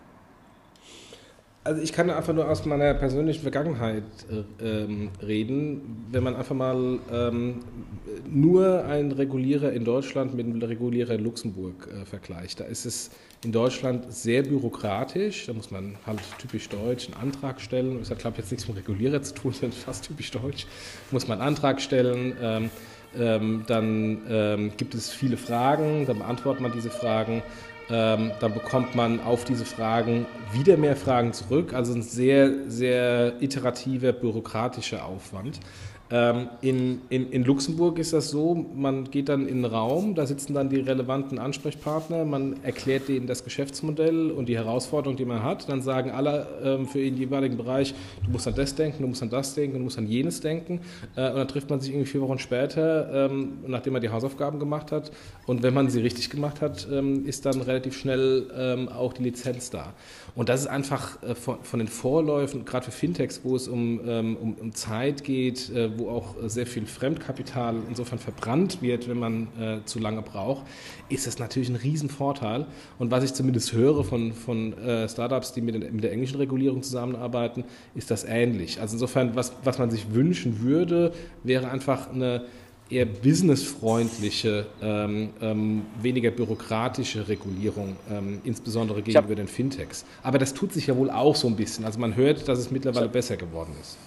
[SPEAKER 3] Also ich kann einfach nur aus meiner persönlichen Vergangenheit äh, ähm, reden. Wenn man einfach mal ähm, nur einen Regulierer in Deutschland mit einem Regulierer in Luxemburg äh, vergleicht, da ist es in Deutschland sehr bürokratisch. Da muss man halt typisch deutsch einen Antrag stellen. Das hat, glaube ich, jetzt nichts mit Regulierer zu tun, sondern fast typisch deutsch. Muss man einen Antrag stellen. Ähm, ähm, dann ähm, gibt es viele Fragen, dann beantwortet man diese Fragen. Ähm, dann bekommt man auf diese Fragen wieder mehr Fragen zurück. Also ein sehr, sehr iterativer, bürokratischer Aufwand. Ähm, in, in, in Luxemburg ist das so, man geht dann in den Raum, da sitzen dann die relevanten Ansprechpartner, man erklärt denen das Geschäftsmodell und die Herausforderung, die man hat. Dann sagen alle ähm, für den jeweiligen Bereich, du musst an das denken, du musst an das denken, du musst an jenes denken. Äh, und dann trifft man sich irgendwie vier Wochen später, ähm, nachdem man die Hausaufgaben gemacht hat. Und wenn man sie richtig gemacht hat, ähm, ist dann relativ schnell ähm, auch die Lizenz da. Und das ist einfach äh, von, von, den Vorläufen, gerade für Fintechs, wo es um, ähm, um, um Zeit geht, äh, wo auch sehr viel Fremdkapital insofern verbrannt wird, wenn man äh, zu lange braucht, ist das natürlich ein Riesenvorteil. Und was ich zumindest höre von, von äh, Startups, die mit, mit, der englischen Regulierung zusammenarbeiten, ist das ähnlich. Also insofern, was, was man sich wünschen würde, wäre einfach eine eher businessfreundliche, ähm, ähm, weniger bürokratische Regulierung, ähm, insbesondere gegenüber den Fintechs. Aber das tut sich ja wohl auch so ein bisschen. Also man hört, dass es mittlerweile besser geworden ist.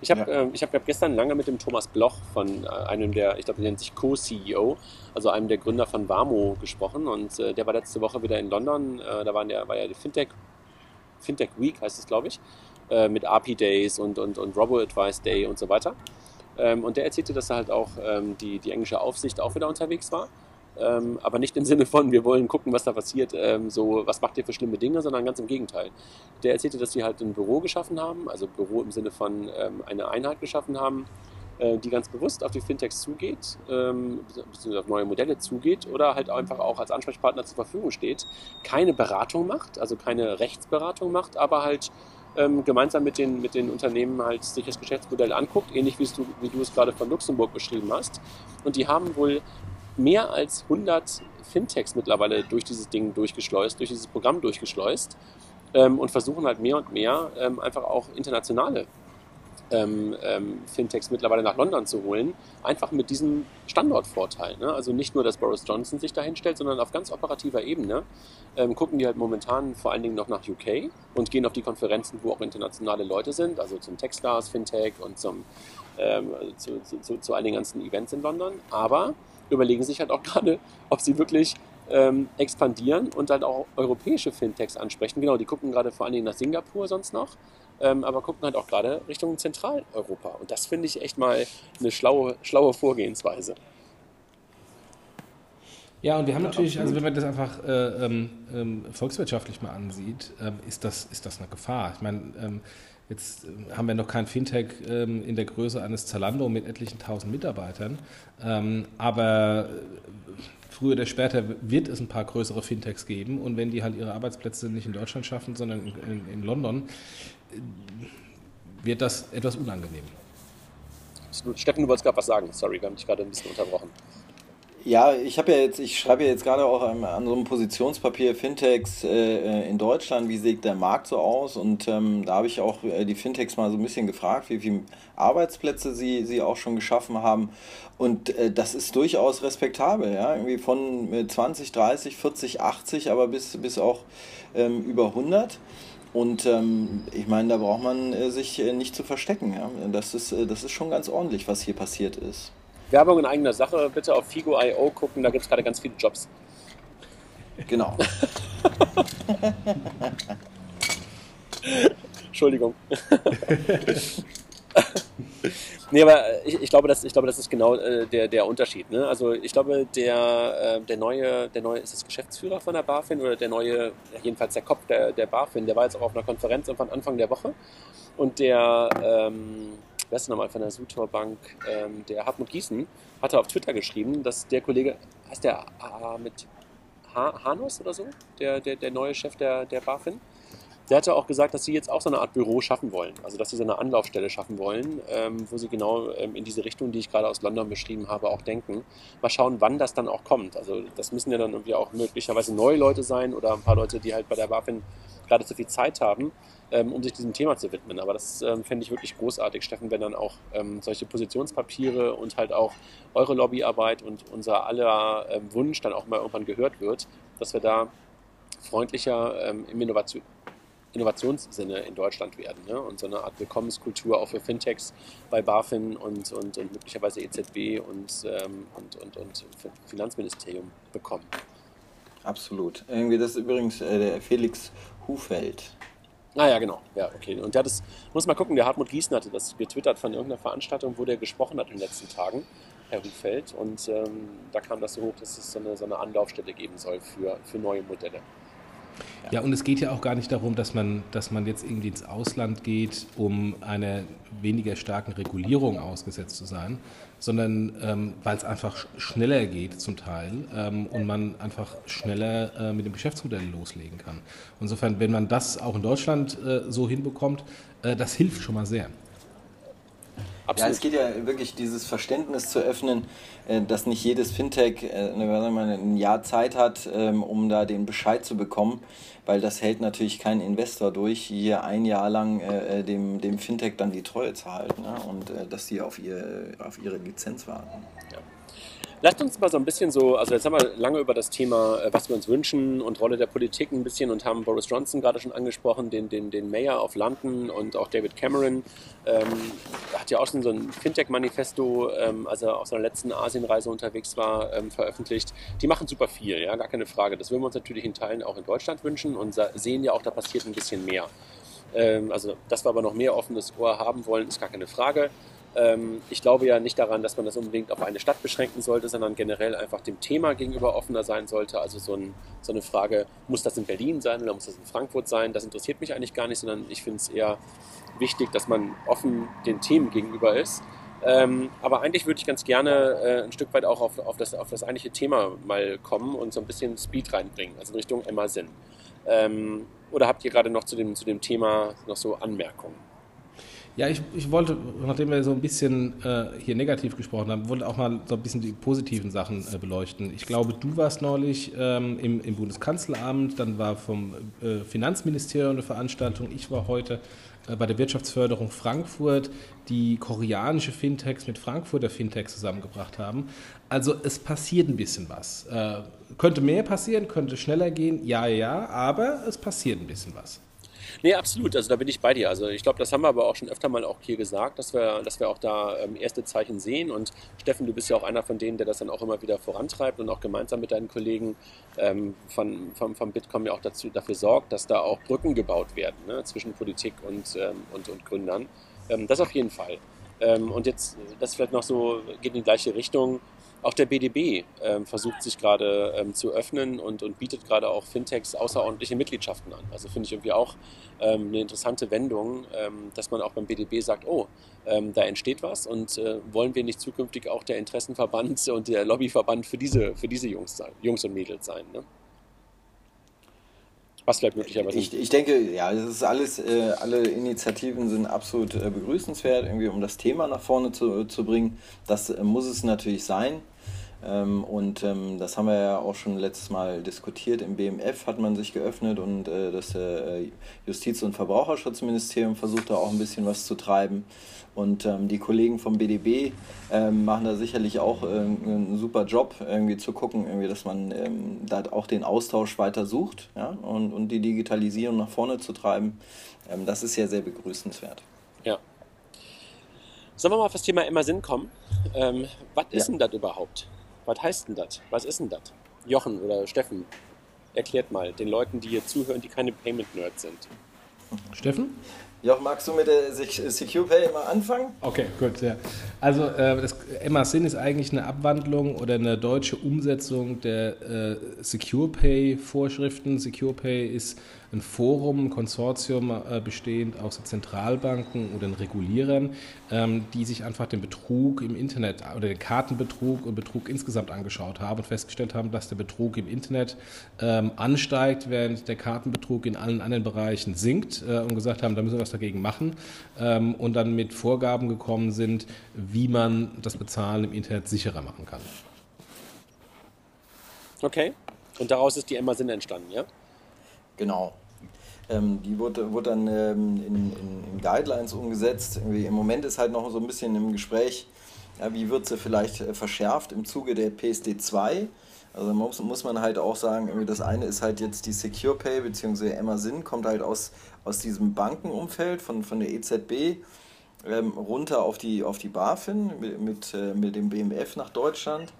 [SPEAKER 1] Ich habe ja. äh, hab gestern lange mit dem Thomas Bloch von äh, einem der, ich glaube, der nennt sich Co-CEO, also einem der Gründer von Wamo gesprochen. Und äh, der war letzte Woche wieder in London. Äh, da waren der, war ja die Fintech, Fintech Week, heißt es, glaube ich, äh, mit API Days und, und, und Robo Advice Day und so weiter. Ähm, und der erzählte, dass er halt auch ähm, die, die englische Aufsicht auch wieder unterwegs war. Ähm, aber nicht im Sinne von, wir wollen gucken, was da passiert, ähm, so, was macht ihr für schlimme Dinge, sondern ganz im Gegenteil. Der erzählte, dass sie halt ein Büro geschaffen haben, also Büro im Sinne von ähm, eine Einheit geschaffen haben, äh, die ganz bewusst auf die Fintechs zugeht, ähm, beziehungsweise auf neue Modelle zugeht oder halt einfach auch als Ansprechpartner zur Verfügung steht, keine Beratung macht, also keine Rechtsberatung macht, aber halt ähm, gemeinsam mit den, mit den Unternehmen halt sich das Geschäftsmodell anguckt, ähnlich wie du, wie du es gerade von Luxemburg beschrieben hast. Und die haben wohl mehr als 100 Fintechs mittlerweile durch dieses Ding durchgeschleust, durch dieses Programm durchgeschleust ähm, und versuchen halt mehr und mehr ähm, einfach auch internationale ähm, ähm, Fintechs mittlerweile nach London zu holen, einfach mit diesem Standortvorteil. Ne? Also nicht nur, dass Boris Johnson sich dahin stellt, sondern auf ganz operativer Ebene ähm, gucken die halt momentan vor allen Dingen noch nach UK und gehen auf die Konferenzen, wo auch internationale Leute sind, also zum Techstars Fintech und zum, ähm, zu, zu, zu, zu all den ganzen Events in London. Aber überlegen sich halt auch gerade, ob sie wirklich ähm, expandieren und halt auch europäische Fintechs ansprechen. Genau, die gucken gerade vor allen Dingen nach Singapur sonst noch, ähm, aber gucken halt auch gerade Richtung Zentraleuropa. Und das finde ich echt mal eine schlaue, schlaue Vorgehensweise.
[SPEAKER 3] Ja, und wir haben natürlich, also wenn man das einfach äh, ähm, ähm volkswirtschaftlich mal ansieht, äh, ist, das, ist das eine Gefahr. Ich meine, ähm, Jetzt äh, haben wir noch kein Fintech ähm, in der Größe eines Zalando mit etlichen tausend Mitarbeitern, ähm, aber äh, früher oder später wird es ein paar größere Fintechs geben und wenn die halt ihre Arbeitsplätze nicht in Deutschland schaffen, sondern in, in London, äh, wird das etwas unangenehm.
[SPEAKER 1] Absolut. Steffen, du wolltest gerade was sagen. Sorry, wir haben dich gerade ein bisschen unterbrochen.
[SPEAKER 2] Ja, ich habe ja jetzt, ich schreibe ja jetzt gerade auch an, an so einem Positionspapier Fintechs äh, in Deutschland, wie sieht der Markt so aus? Und ähm, da habe ich auch äh, die Fintechs mal so ein bisschen gefragt, wie viele Arbeitsplätze sie, sie auch schon geschaffen haben. Und äh, das ist durchaus respektabel, ja, irgendwie von 20, 30, 40, 80, aber bis, bis auch ähm, über 100. Und ähm, ich meine, da braucht man äh, sich äh, nicht zu verstecken. Ja? Das, ist, äh, das ist schon ganz ordentlich, was hier passiert ist.
[SPEAKER 1] Werbung in eigener Sache, bitte auf Figo.io gucken, da gibt es gerade ganz viele Jobs.
[SPEAKER 2] Genau.
[SPEAKER 1] Entschuldigung. nee, aber ich, ich, glaube, das, ich glaube, das ist genau äh, der, der Unterschied. Ne? Also ich glaube, der, äh, der, neue, der neue, ist das Geschäftsführer von der BaFin oder der neue, jedenfalls der Kopf der, der BaFin, der war jetzt auch auf einer Konferenz von Anfang der Woche und der ähm, wer ist nochmal von der Sutor Bank, ähm, der Hartmut Gießen, hatte auf Twitter geschrieben, dass der Kollege, heißt der äh, mit ha Hanus oder so, der, der, der neue Chef der, der BaFin, der hatte auch gesagt, dass sie jetzt auch so eine Art Büro schaffen wollen. Also, dass sie so eine Anlaufstelle schaffen wollen, ähm, wo sie genau ähm, in diese Richtung, die ich gerade aus London beschrieben habe, auch denken. Mal schauen, wann das dann auch kommt. Also, das müssen ja dann irgendwie auch möglicherweise neue Leute sein oder ein paar Leute, die halt bei der BaFin gerade zu viel Zeit haben ähm, um sich diesem Thema zu widmen. Aber das ähm, fände ich wirklich großartig, Steffen, wenn dann auch ähm, solche Positionspapiere und halt auch eure Lobbyarbeit und unser aller ähm, Wunsch dann auch mal irgendwann gehört wird, dass wir da freundlicher ähm, im Innovation, Innovationssinne in Deutschland werden ne? und so eine Art Willkommenskultur auch für Fintechs bei BaFin und, und, und möglicherweise EZB und, ähm, und, und, und Finanzministerium bekommen.
[SPEAKER 2] Absolut. Irgendwie das ist übrigens äh, der Felix Hufeld,
[SPEAKER 1] Ah ja, genau. Ja, okay. Und der das, muss mal gucken, der Hartmut Gießen hatte das getwittert von irgendeiner Veranstaltung, wo der gesprochen hat in den letzten Tagen, Herr Hufeld. Und ähm, da kam das so hoch, dass es so eine, so eine Anlaufstelle geben soll für, für neue Modelle.
[SPEAKER 3] Ja, und es geht ja auch gar nicht darum, dass man, dass man jetzt irgendwie ins Ausland geht, um einer weniger starken Regulierung ausgesetzt zu sein, sondern ähm, weil es einfach schneller geht zum Teil ähm, und man einfach schneller äh, mit dem Geschäftsmodell loslegen kann. Insofern, wenn man das auch in Deutschland äh, so hinbekommt, äh, das hilft schon mal sehr.
[SPEAKER 2] Absolut. Ja, es geht ja wirklich dieses Verständnis zu öffnen, äh, dass nicht jedes Fintech äh, ein Jahr Zeit hat, ähm, um da den Bescheid zu bekommen, weil das hält natürlich kein Investor durch, hier ein Jahr lang äh, dem, dem Fintech dann die Treue zu halten ne? und dass sie auf, ihr, auf ihre Lizenz warten.
[SPEAKER 1] Lasst uns mal so ein bisschen so, also jetzt haben wir lange über das Thema, äh, was wir uns wünschen und Rolle der Politik ein bisschen und haben Boris Johnson gerade schon angesprochen, den, den, den Mayor of London und auch David Cameron. Ähm, hat ja auch schon so ein Fintech-Manifesto, ähm, als er auf seiner letzten Asienreise unterwegs war, ähm, veröffentlicht. Die machen super viel, ja, gar keine Frage. Das würden wir uns natürlich in Teilen auch in Deutschland wünschen und sehen ja auch, da passiert ein bisschen mehr. Ähm, also, dass wir aber noch mehr offenes Ohr haben wollen, ist gar keine Frage. Ähm, ich glaube ja nicht daran, dass man das unbedingt auf eine Stadt beschränken sollte, sondern generell einfach dem Thema gegenüber offener sein sollte. Also so, ein, so eine Frage, muss das in Berlin sein oder muss das in Frankfurt sein? Das interessiert mich eigentlich gar nicht, sondern ich finde es eher wichtig, dass man offen den Themen gegenüber ist. Ähm, aber eigentlich würde ich ganz gerne äh, ein Stück weit auch auf, auf, das, auf das eigentliche Thema mal kommen und so ein bisschen Speed reinbringen, also in Richtung Emma Sinn. Ähm, oder habt ihr gerade noch zu dem, zu dem Thema noch so Anmerkungen?
[SPEAKER 3] Ja, ich, ich wollte, nachdem wir so ein bisschen äh, hier negativ gesprochen haben, wollte auch mal so ein bisschen die positiven Sachen äh, beleuchten. Ich glaube, du warst neulich ähm, im, im Bundeskanzleramt, dann war vom äh, Finanzministerium eine Veranstaltung, ich war heute äh, bei der Wirtschaftsförderung Frankfurt, die koreanische Fintechs mit Frankfurter Fintechs zusammengebracht haben. Also es passiert ein bisschen was. Äh, könnte mehr passieren, könnte schneller gehen, ja, ja, aber es passiert ein bisschen was.
[SPEAKER 1] Nee, absolut. Also da bin ich bei dir. Also ich glaube, das haben wir aber auch schon öfter mal auch hier gesagt, dass wir, dass wir auch da ähm, erste Zeichen sehen. Und Steffen, du bist ja auch einer von denen, der das dann auch immer wieder vorantreibt und auch gemeinsam mit deinen Kollegen ähm, von, vom, vom Bitkom ja auch dazu, dafür sorgt, dass da auch Brücken gebaut werden ne, zwischen Politik und, ähm, und, und Gründern. Ähm, das auf jeden Fall. Ähm, und jetzt, das vielleicht noch so, geht in die gleiche Richtung. Auch der BDB ähm, versucht sich gerade ähm, zu öffnen und, und bietet gerade auch Fintechs außerordentliche Mitgliedschaften an. Also finde ich irgendwie auch ähm, eine interessante Wendung, ähm, dass man auch beim BDB sagt, oh, ähm, da entsteht was und äh, wollen wir nicht zukünftig auch der Interessenverband und der Lobbyverband für diese, für diese Jungs, sein, Jungs und Mädels sein. Ne?
[SPEAKER 2] Was vielleicht möglicherweise. Ich, ich denke, ja, das ist alles, äh, alle Initiativen sind absolut äh, begrüßenswert, irgendwie um das Thema nach vorne zu, zu bringen. Das äh, muss es natürlich sein. Ähm, und ähm, das haben wir ja auch schon letztes Mal diskutiert. Im BMF hat man sich geöffnet und äh, das äh, Justiz- und Verbraucherschutzministerium versucht da auch ein bisschen was zu treiben. Und ähm, die Kollegen vom BDB machen da sicherlich auch einen super Job, irgendwie zu gucken, irgendwie, dass man da auch den Austausch weiter sucht ja? und, und die Digitalisierung nach vorne zu treiben. Das ist ja sehr begrüßenswert.
[SPEAKER 1] Ja. Sollen wir mal auf das Thema immer Sinn kommen? Was ist ja. denn das überhaupt? Was heißt denn das? Was ist denn das? Jochen oder Steffen, erklärt mal den Leuten, die hier zuhören, die keine Payment-Nerds sind.
[SPEAKER 3] Steffen?
[SPEAKER 2] Jochen, magst du mit der Secure Pay mal anfangen?
[SPEAKER 3] Okay, gut, ja. Also äh, das MASIN ist eigentlich eine Abwandlung oder eine deutsche Umsetzung der äh, Secure Pay Vorschriften. Secure Pay ist ein Forum, ein Konsortium äh, bestehend aus Zentralbanken oder den Regulierern, ähm, die sich einfach den Betrug im Internet oder den Kartenbetrug und Betrug insgesamt angeschaut haben und festgestellt haben, dass der Betrug im Internet ähm, ansteigt, während der Kartenbetrug in allen anderen Bereichen sinkt äh, und gesagt haben, da müssen wir was dagegen machen ähm, und dann mit Vorgaben gekommen sind, wie man das Bezahlen im Internet sicherer machen kann.
[SPEAKER 1] Okay. Und daraus ist die Emma-Sinn entstanden, ja?
[SPEAKER 2] Genau. Ähm, die wurde, wurde dann ähm, in, in, in, Guidelines umgesetzt. Irgendwie Im Moment ist halt noch so ein bisschen im Gespräch, ja, wie wird sie vielleicht äh, verschärft im Zuge der PSD 2. Also muss, muss man halt auch sagen, irgendwie das eine ist halt jetzt die Secure Pay bzw. Emma Sinn, kommt halt aus, aus diesem Bankenumfeld von, von der EZB ähm, runter auf die, auf die BaFin mit, mit, äh, mit dem BMF nach Deutschland.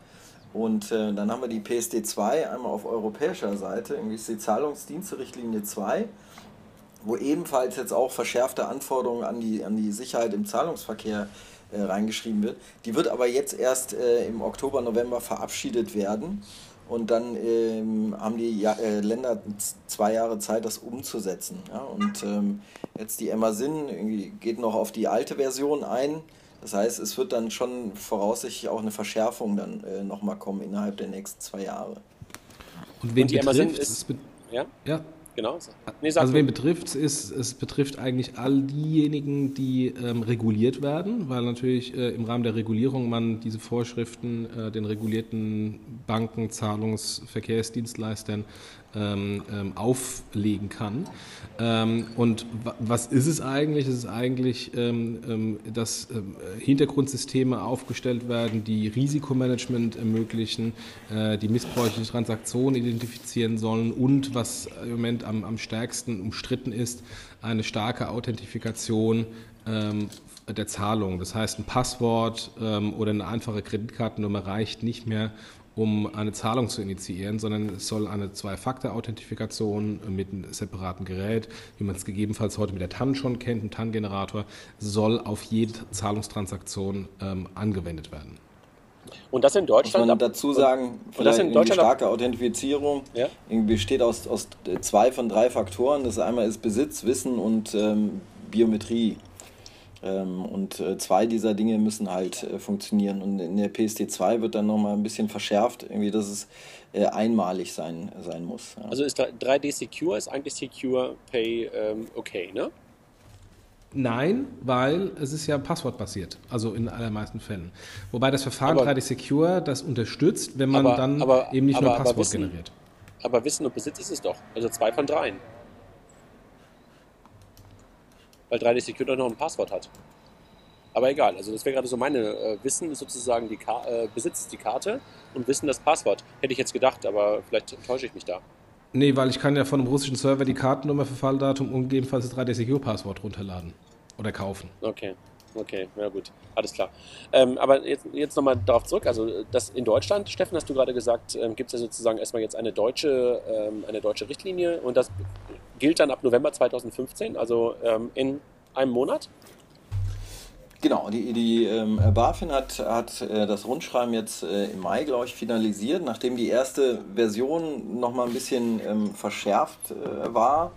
[SPEAKER 2] Und äh, dann haben wir die PSD 2 einmal auf europäischer Seite, irgendwie ist die Zahlungsdienste-Richtlinie 2, wo ebenfalls jetzt auch verschärfte Anforderungen an die, an die Sicherheit im Zahlungsverkehr äh, reingeschrieben wird. Die wird aber jetzt erst äh, im Oktober, November verabschiedet werden. Und dann ähm, haben die ja äh, Länder zwei Jahre Zeit, das umzusetzen. Ja? Und ähm, jetzt die Emma Sinn geht noch auf die alte Version ein das heißt, es wird dann schon voraussichtlich auch eine Verschärfung dann äh, nochmal kommen innerhalb der nächsten zwei Jahre.
[SPEAKER 3] Und wen Und die betrifft, ist,
[SPEAKER 1] ja?
[SPEAKER 3] ja,
[SPEAKER 1] genau.
[SPEAKER 3] Nee, also wen betrifft es ist, es betrifft eigentlich all diejenigen, die ähm, reguliert werden, weil natürlich äh, im Rahmen der Regulierung man diese Vorschriften äh, den regulierten Banken, Zahlungs-, Verkehrsdienstleistern ähm, ähm, auflegen kann. Ähm, und was ist es eigentlich? Es ist eigentlich, ähm, ähm, dass ähm, Hintergrundsysteme aufgestellt werden, die Risikomanagement ermöglichen, äh, die missbräuchliche Transaktionen identifizieren sollen und was im Moment am, am stärksten umstritten ist, eine starke Authentifikation der Zahlung. Das heißt, ein Passwort oder eine einfache Kreditkartennummer reicht nicht mehr, um eine Zahlung zu initiieren, sondern es soll eine Zwei-Faktor-Authentifikation mit einem separaten Gerät, wie man es gegebenenfalls heute mit der TAN schon kennt, ein TAN-Generator, soll auf jede Zahlungstransaktion ähm, angewendet werden.
[SPEAKER 1] Und das in Deutschland?
[SPEAKER 2] Muss man dazu sagen,
[SPEAKER 1] und das in Deutschland
[SPEAKER 2] starke Authentifizierung ja? besteht aus, aus zwei von drei Faktoren. Das einmal ist Besitz, Wissen und ähm, Biometrie. Ähm, und äh, zwei dieser Dinge müssen halt äh, funktionieren. Und in der PSD2 wird dann nochmal ein bisschen verschärft, irgendwie, dass es äh, einmalig sein, sein muss.
[SPEAKER 1] Ja. Also ist 3D Secure ist eigentlich Secure Pay ähm, okay, ne?
[SPEAKER 3] Nein, weil es ist ja passwortbasiert, also in allermeisten Fällen. Wobei das Verfahren aber, 3D Secure das unterstützt, wenn man aber, dann aber, eben nicht nur Passwort Wissen, generiert.
[SPEAKER 1] Aber Wissen und Besitz ist es doch, also zwei von dreien weil 3D Secure noch ein Passwort hat. Aber egal, also das wäre gerade so meine äh, Wissen ist sozusagen die Ka äh, Besitz die Karte und Wissen das Passwort. Hätte ich jetzt gedacht, aber vielleicht täusche ich mich da.
[SPEAKER 3] Nee, weil ich kann ja von einem russischen Server die Kartennummer für Falldatum und gegebenenfalls das 3D Secure Passwort runterladen oder kaufen.
[SPEAKER 1] Okay. Okay, ja gut, alles klar. Ähm, aber jetzt, jetzt nochmal darauf zurück. Also das in Deutschland, Steffen, hast du gerade gesagt, ähm, gibt es ja sozusagen erstmal jetzt eine deutsche, ähm, eine deutsche Richtlinie und das gilt dann ab November 2015, also ähm, in einem Monat?
[SPEAKER 2] Genau, die, die ähm, BaFin hat, hat äh, das Rundschreiben jetzt äh, im Mai, glaube ich, finalisiert, nachdem die erste Version nochmal ein bisschen ähm, verschärft äh, war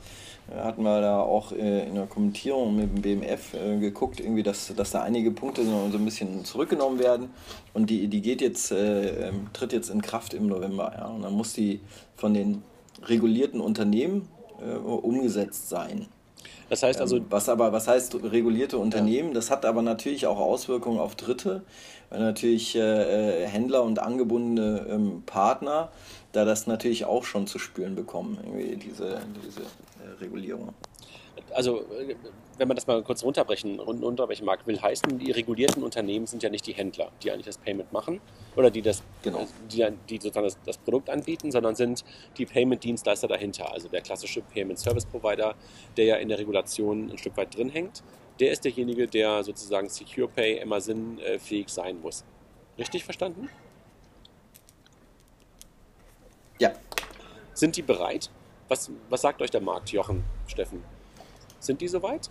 [SPEAKER 2] hatten wir da auch äh, in der Kommentierung mit dem BMF äh, geguckt, irgendwie, dass, dass da einige Punkte so, ein bisschen zurückgenommen werden. Und die, die geht jetzt, äh, ähm, tritt jetzt in Kraft im November. Ja? Und dann muss die von den regulierten Unternehmen äh, umgesetzt sein.
[SPEAKER 1] Das heißt also.
[SPEAKER 2] Ähm, was aber, was heißt regulierte Unternehmen? Ja. Das hat aber natürlich auch Auswirkungen auf Dritte, weil natürlich äh, äh, Händler und angebundene ähm, Partner da das natürlich auch schon zu spüren bekommen, irgendwie diese, diese Regulierung.
[SPEAKER 1] Also, äh, wenn man das mal kurz runterbrechen, runterbrechen mag, will heißen, die regulierten Unternehmen sind ja nicht die Händler, die eigentlich das Payment machen oder die, das, genau. die, die sozusagen das, das, Produkt anbieten, sondern sind die Payment-Dienstleister dahinter. Also der klassische Payment Service Provider, der ja in der Regulation ein Stück weit drin hängt, der ist derjenige, der sozusagen Secure Pay immer sinnfähig sein muss. Richtig verstanden?
[SPEAKER 2] Ja.
[SPEAKER 1] Sind die bereit? Was, was sagt euch der Markt, Jochen, Steffen? Sind die soweit?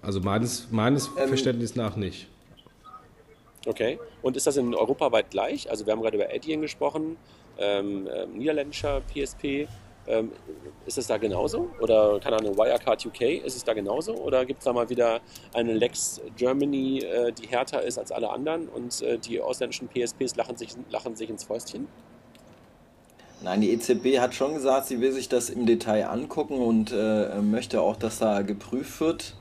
[SPEAKER 3] Also meines, meines ähm, Verständnisses nach nicht.
[SPEAKER 1] Okay. Und ist das in europaweit gleich? Also wir haben gerade über Adyen gesprochen, ähm, äh, niederländischer PSP. Ähm, ist es da genauso? Oder keine Ahnung, Wirecard UK, ist es da genauso? Oder gibt es da mal wieder eine Lex Germany, äh, die härter ist als alle anderen und äh, die ausländischen PSPs lachen sich, lachen sich ins Fäustchen?
[SPEAKER 2] Nein, die EZB hat schon gesagt, sie will sich das im Detail angucken und äh, möchte auch, dass da geprüft wird.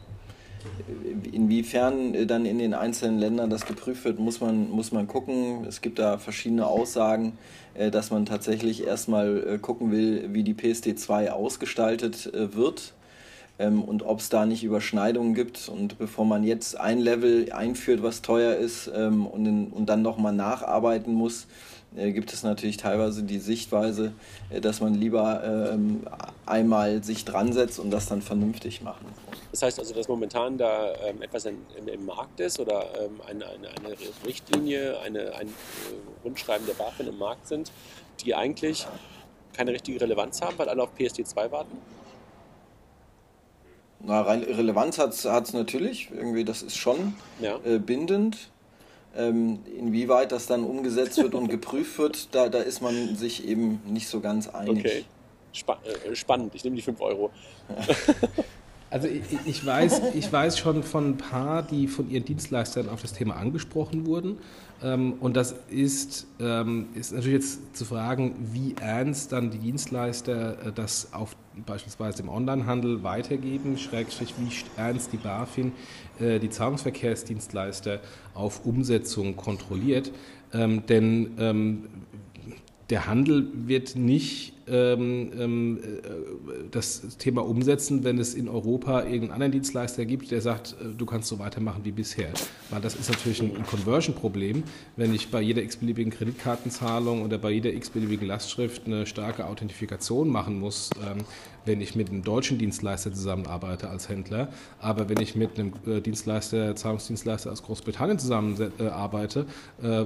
[SPEAKER 2] Inwiefern äh, dann in den einzelnen Ländern das geprüft wird, muss man, muss man gucken. Es gibt da verschiedene Aussagen, äh, dass man tatsächlich erstmal äh, gucken will, wie die PSD2 ausgestaltet äh, wird ähm, und ob es da nicht Überschneidungen gibt. Und bevor man jetzt ein Level einführt, was teuer ist ähm, und, in, und dann nochmal nacharbeiten muss, gibt es natürlich teilweise die Sichtweise, äh, dass man lieber ähm, einmal sich dran setzt und das dann vernünftig machen.
[SPEAKER 1] Das heißt also, dass momentan da ähm, etwas in, in, im Markt ist oder ähm, eine, eine, eine, Richtlinie, eine, ein äh, Rundschreiben der BaFin im Markt sind, die eigentlich keine richtige Relevanz haben, weil alle auf PSD2 warten?
[SPEAKER 2] Na, Relevanz hat es natürlich, irgendwie, das ist schon ja. äh, bindend. Ähm, inwieweit das dann umgesetzt wird und geprüft wird, da, da ist man sich eben nicht so ganz einig.
[SPEAKER 1] Okay. Spa äh, spannend, ich nehme die 5 Euro.
[SPEAKER 3] Also ich, ich, weiß, ich weiß schon von ein paar, die von ihren Dienstleistern auf das Thema angesprochen wurden. Ähm, und das ist, ähm, ist natürlich jetzt zu fragen, wie ernst dann die Dienstleister äh, das auf beispielsweise im Onlinehandel weitergeben, schrägstrich wie ernst die BaFin, äh, die Zahlungsverkehrsdienstleister auf Umsetzung kontrolliert. Ähm, denn der Handel wird nicht ähm, ähm, äh, das Thema umsetzen, wenn es in Europa irgendeinen anderen Dienstleister gibt, der sagt, äh, du kannst so weitermachen wie bisher. Weil das ist natürlich ein, ein Conversion-Problem, wenn ich bei jeder x-beliebigen Kreditkartenzahlung oder bei jeder x-beliebigen Lastschrift eine starke Authentifikation machen muss, ähm, wenn ich mit einem deutschen Dienstleister zusammenarbeite als Händler. Aber wenn ich mit einem äh, Dienstleister, Zahlungsdienstleister aus Großbritannien zusammenarbeite,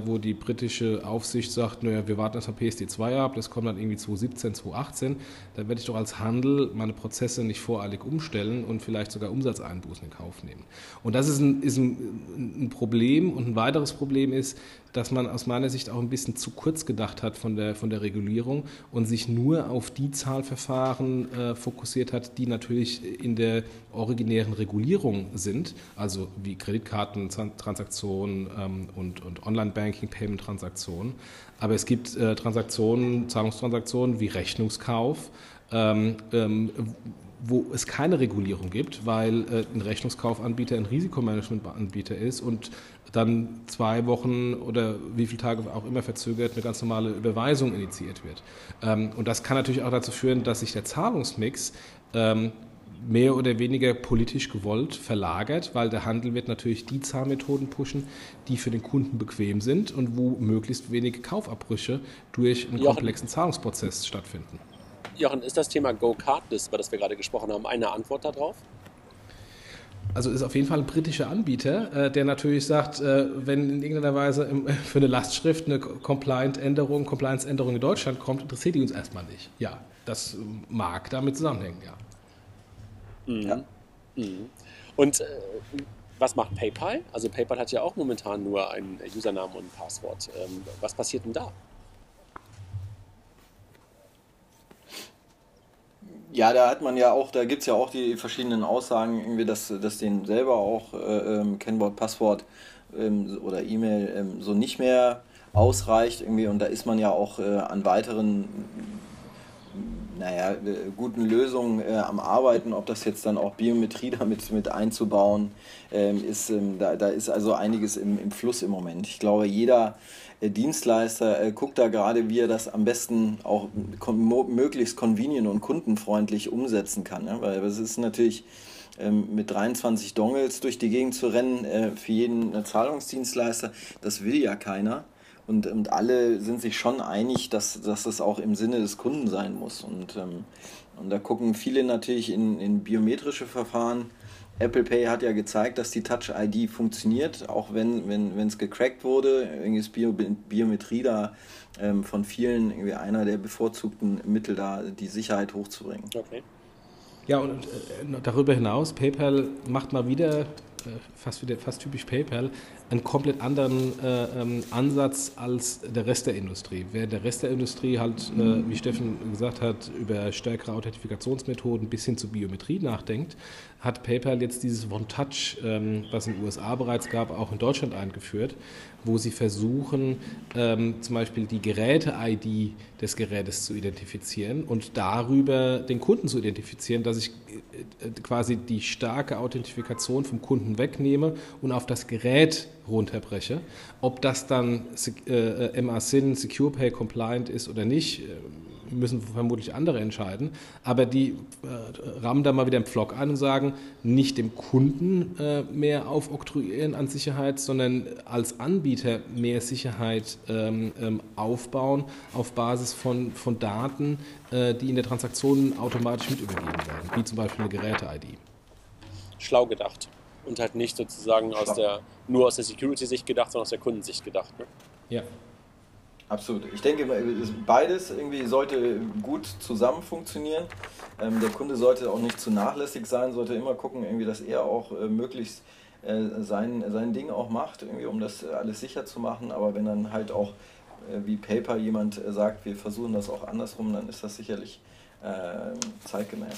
[SPEAKER 3] wo die britische Aufsicht sagt, naja, wir warten erst mal PSD2 ab, das kommt dann irgendwie 2017, 2017, 2018, dann werde ich doch als Handel meine Prozesse nicht voreilig umstellen und vielleicht sogar Umsatzeinbußen in Kauf nehmen. Und das ist ein, ist ein, ein Problem. Und ein weiteres Problem ist, dass man aus meiner Sicht auch ein bisschen zu kurz gedacht hat von der, von der Regulierung und sich nur auf die Zahlverfahren äh, fokussiert hat, die natürlich in der originären Regulierung sind, also wie Kreditkartentransaktionen ähm, und, und Online-Banking-Payment-Transaktionen. Aber es gibt äh, Transaktionen, Zahlungstransaktionen wie Rechnungskauf, ähm, ähm, wo es keine Regulierung gibt, weil äh, ein Rechnungskaufanbieter ein Risikomanagementanbieter ist und dann zwei Wochen oder wie viele Tage auch immer verzögert eine ganz normale Überweisung initiiert wird. Ähm, und das kann natürlich auch dazu führen, dass sich der Zahlungsmix ähm, mehr oder weniger politisch gewollt verlagert, weil der Handel wird natürlich die Zahlmethoden pushen, die für den Kunden bequem sind und wo möglichst wenige Kaufabbrüche durch einen Jochen, komplexen Zahlungsprozess stattfinden.
[SPEAKER 1] Jochen, ist das Thema Go Cardless, über das wir gerade gesprochen haben, eine Antwort darauf?
[SPEAKER 3] Also ist auf jeden Fall ein britischer Anbieter, äh, der natürlich sagt, äh, wenn in irgendeiner Weise für eine Lastschrift eine Compliance-Änderung Compliance in Deutschland kommt, interessiert die uns erstmal nicht. Ja, das mag damit zusammenhängen, ja.
[SPEAKER 1] Mhm. Ja. Mhm. Und äh, was macht PayPal? Also PayPal hat ja auch momentan nur einen Usernamen und ein Passwort. Ähm, was passiert denn da?
[SPEAKER 2] Ja, da hat man ja auch, da gibt es ja auch die verschiedenen Aussagen, irgendwie, dass, dass denen selber auch äh, ähm, Kennwort, Passwort ähm, oder E-Mail ähm, so nicht mehr ausreicht irgendwie und da ist man ja auch äh, an weiteren naja, äh, guten Lösungen äh, am Arbeiten, ob das jetzt dann auch Biometrie damit mit einzubauen ähm, ist, ähm, da, da ist also einiges im, im Fluss im Moment. Ich glaube, jeder äh, Dienstleister äh, guckt da gerade, wie er das am besten auch möglichst convenient und kundenfreundlich umsetzen kann. Ne? Weil es ist natürlich ähm, mit 23 Dongles durch die Gegend zu rennen äh, für jeden Zahlungsdienstleister, das will ja keiner. Und, und alle sind sich schon einig, dass, dass das auch im Sinne des Kunden sein muss. Und, ähm, und da gucken viele natürlich in, in biometrische Verfahren. Apple Pay hat ja gezeigt, dass die Touch ID funktioniert, auch wenn es wenn, gecrackt wurde. Irgendwie ist Bio, Biometrie da ähm, von vielen irgendwie einer der bevorzugten Mittel, da die Sicherheit hochzubringen. Okay.
[SPEAKER 3] Ja, und äh, darüber hinaus, PayPal macht mal wieder fast, wieder, fast typisch PayPal, einen komplett anderen äh, ähm, Ansatz als der Rest der Industrie. Während der Rest der Industrie halt, äh, wie Steffen gesagt hat, über stärkere Authentifikationsmethoden bis hin zu Biometrie nachdenkt, hat PayPal jetzt dieses One-Touch, ähm, was in den USA bereits gab, auch in Deutschland eingeführt, wo sie versuchen, ähm, zum Beispiel die Geräte-ID des Gerätes zu identifizieren und darüber den Kunden zu identifizieren, dass ich äh, quasi die starke Authentifikation vom Kunden wegnehme und auf das Gerät runterbreche. Ob das dann äh, MA-SIN, Secure Pay compliant ist oder nicht, äh, müssen vermutlich andere entscheiden. Aber die äh, rammen da mal wieder einen Pflock an und sagen, nicht dem Kunden äh, mehr aufoktroyieren an Sicherheit, sondern als Anbieter mehr Sicherheit ähm, ähm, aufbauen auf Basis von, von Daten, äh, die in der Transaktion automatisch mit übergeben werden, wie zum Beispiel eine Geräte-ID.
[SPEAKER 1] Schlau gedacht. Und halt nicht sozusagen aus der, nur aus der Security-Sicht gedacht, sondern aus der Kundensicht gedacht. Ne?
[SPEAKER 2] Ja. Absolut. Ich denke, beides irgendwie sollte gut zusammen funktionieren. Ähm, der Kunde sollte auch nicht zu nachlässig sein, sollte immer gucken, irgendwie, dass er auch äh, möglichst äh, sein, sein Ding auch macht, irgendwie, um das alles sicher zu machen. Aber wenn dann halt auch äh, wie Paper jemand sagt, wir versuchen das auch andersrum, dann ist das sicherlich zeitgemäß.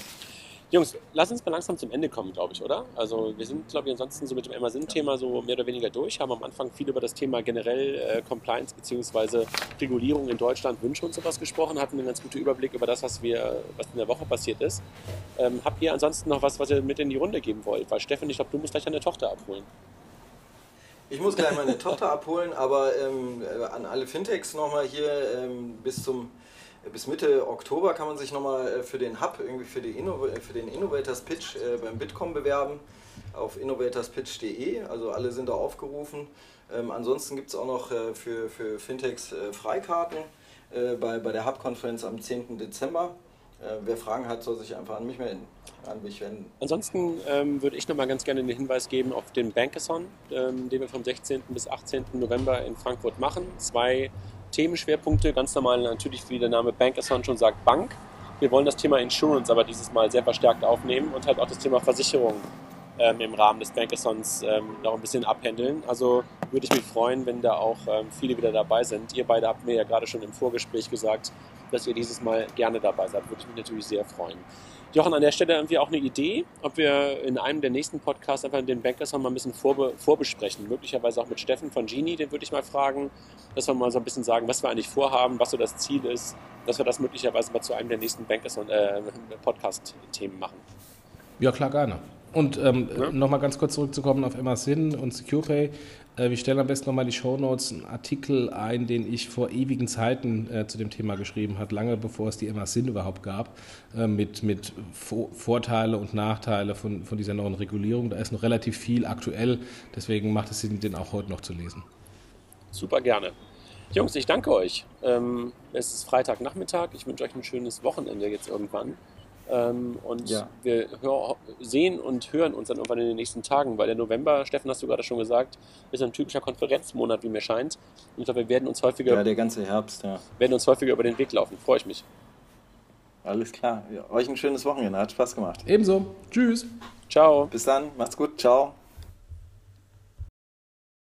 [SPEAKER 1] Jungs, lass uns mal langsam zum Ende kommen, glaube ich, oder? Also wir sind, glaube ich, ansonsten so mit dem Amazon-Thema so mehr oder weniger durch, haben am Anfang viel über das Thema generell äh, Compliance bzw. Regulierung in Deutschland, Wünsche und sowas gesprochen, hatten einen ganz guten Überblick über das, was wir, was in der Woche passiert ist. Ähm, habt ihr ansonsten noch was, was ihr mit in die Runde geben wollt? Weil Steffen, ich glaube, du musst gleich deine Tochter abholen.
[SPEAKER 2] Ich muss gleich meine Tochter abholen, aber ähm, äh, an alle Fintechs nochmal hier ähm, bis zum bis Mitte Oktober kann man sich nochmal äh, für den Hub, irgendwie für, die Inno für den Innovators Pitch äh, beim Bitkom bewerben auf innovatorspitch.de. Also alle sind da aufgerufen. Ähm, ansonsten gibt es auch noch äh, für, für Fintechs äh, Freikarten äh, bei, bei der Hub-Konferenz am 10. Dezember. Äh, wer Fragen hat, soll sich einfach an mich melden. An mich wenden.
[SPEAKER 1] Ansonsten ähm, würde ich nochmal ganz gerne den Hinweis geben auf den Bankathon, ähm, den wir vom 16. bis 18. November in Frankfurt machen. Zwei Themenschwerpunkte, ganz normal natürlich, wie der Name Bankathon schon sagt, Bank. Wir wollen das Thema Insurance aber dieses Mal sehr verstärkt aufnehmen und halt auch das Thema Versicherung ähm, im Rahmen des Bankathons ähm, noch ein bisschen abhändeln. Also würde ich mich freuen, wenn da auch ähm, viele wieder dabei sind. Ihr beide habt mir ja gerade schon im Vorgespräch gesagt, dass ihr dieses Mal gerne dabei seid. Würde ich mich natürlich sehr freuen. Jochen, an der Stelle irgendwie auch eine Idee, ob wir in einem der nächsten Podcasts einfach den Bankathon mal ein bisschen vorbe vorbesprechen. Möglicherweise auch mit Steffen von Genie, den würde ich mal fragen, dass wir mal so ein bisschen sagen, was wir eigentlich vorhaben, was so das Ziel ist, dass wir das möglicherweise mal zu einem der nächsten Bankathon äh, Podcast-Themen machen.
[SPEAKER 3] Ja, klar, gerne. Und ähm, ja. nochmal ganz kurz zurückzukommen auf Emma Sinn und SecurePay. Äh, wir stellen am besten nochmal die Shownotes, einen Artikel ein, den ich vor ewigen Zeiten äh, zu dem Thema geschrieben habe, lange bevor es die Emma Sinn überhaupt gab, äh, mit, mit Vorteile und Nachteile von, von dieser neuen Regulierung. Da ist noch relativ viel aktuell, deswegen macht es Sinn, den auch heute noch zu lesen.
[SPEAKER 1] Super gerne. Jungs, ich danke euch. Ähm, es ist Freitagnachmittag. Ich wünsche euch ein schönes Wochenende jetzt irgendwann. Ähm, und ja. wir hör, sehen und hören uns dann irgendwann in den nächsten Tagen, weil der November, Steffen, hast du gerade schon gesagt, ist ein typischer Konferenzmonat, wie mir scheint. Und ich glaube, wir werden uns häufiger.
[SPEAKER 2] Ja, der ganze Herbst, ja.
[SPEAKER 1] Werden uns häufiger über den Weg laufen. Freue ich mich.
[SPEAKER 2] Alles klar. Ja, euch ein schönes Wochenende. Hat Spaß gemacht.
[SPEAKER 3] Ebenso. Tschüss.
[SPEAKER 1] Ciao.
[SPEAKER 2] Bis dann. Macht's gut. Ciao.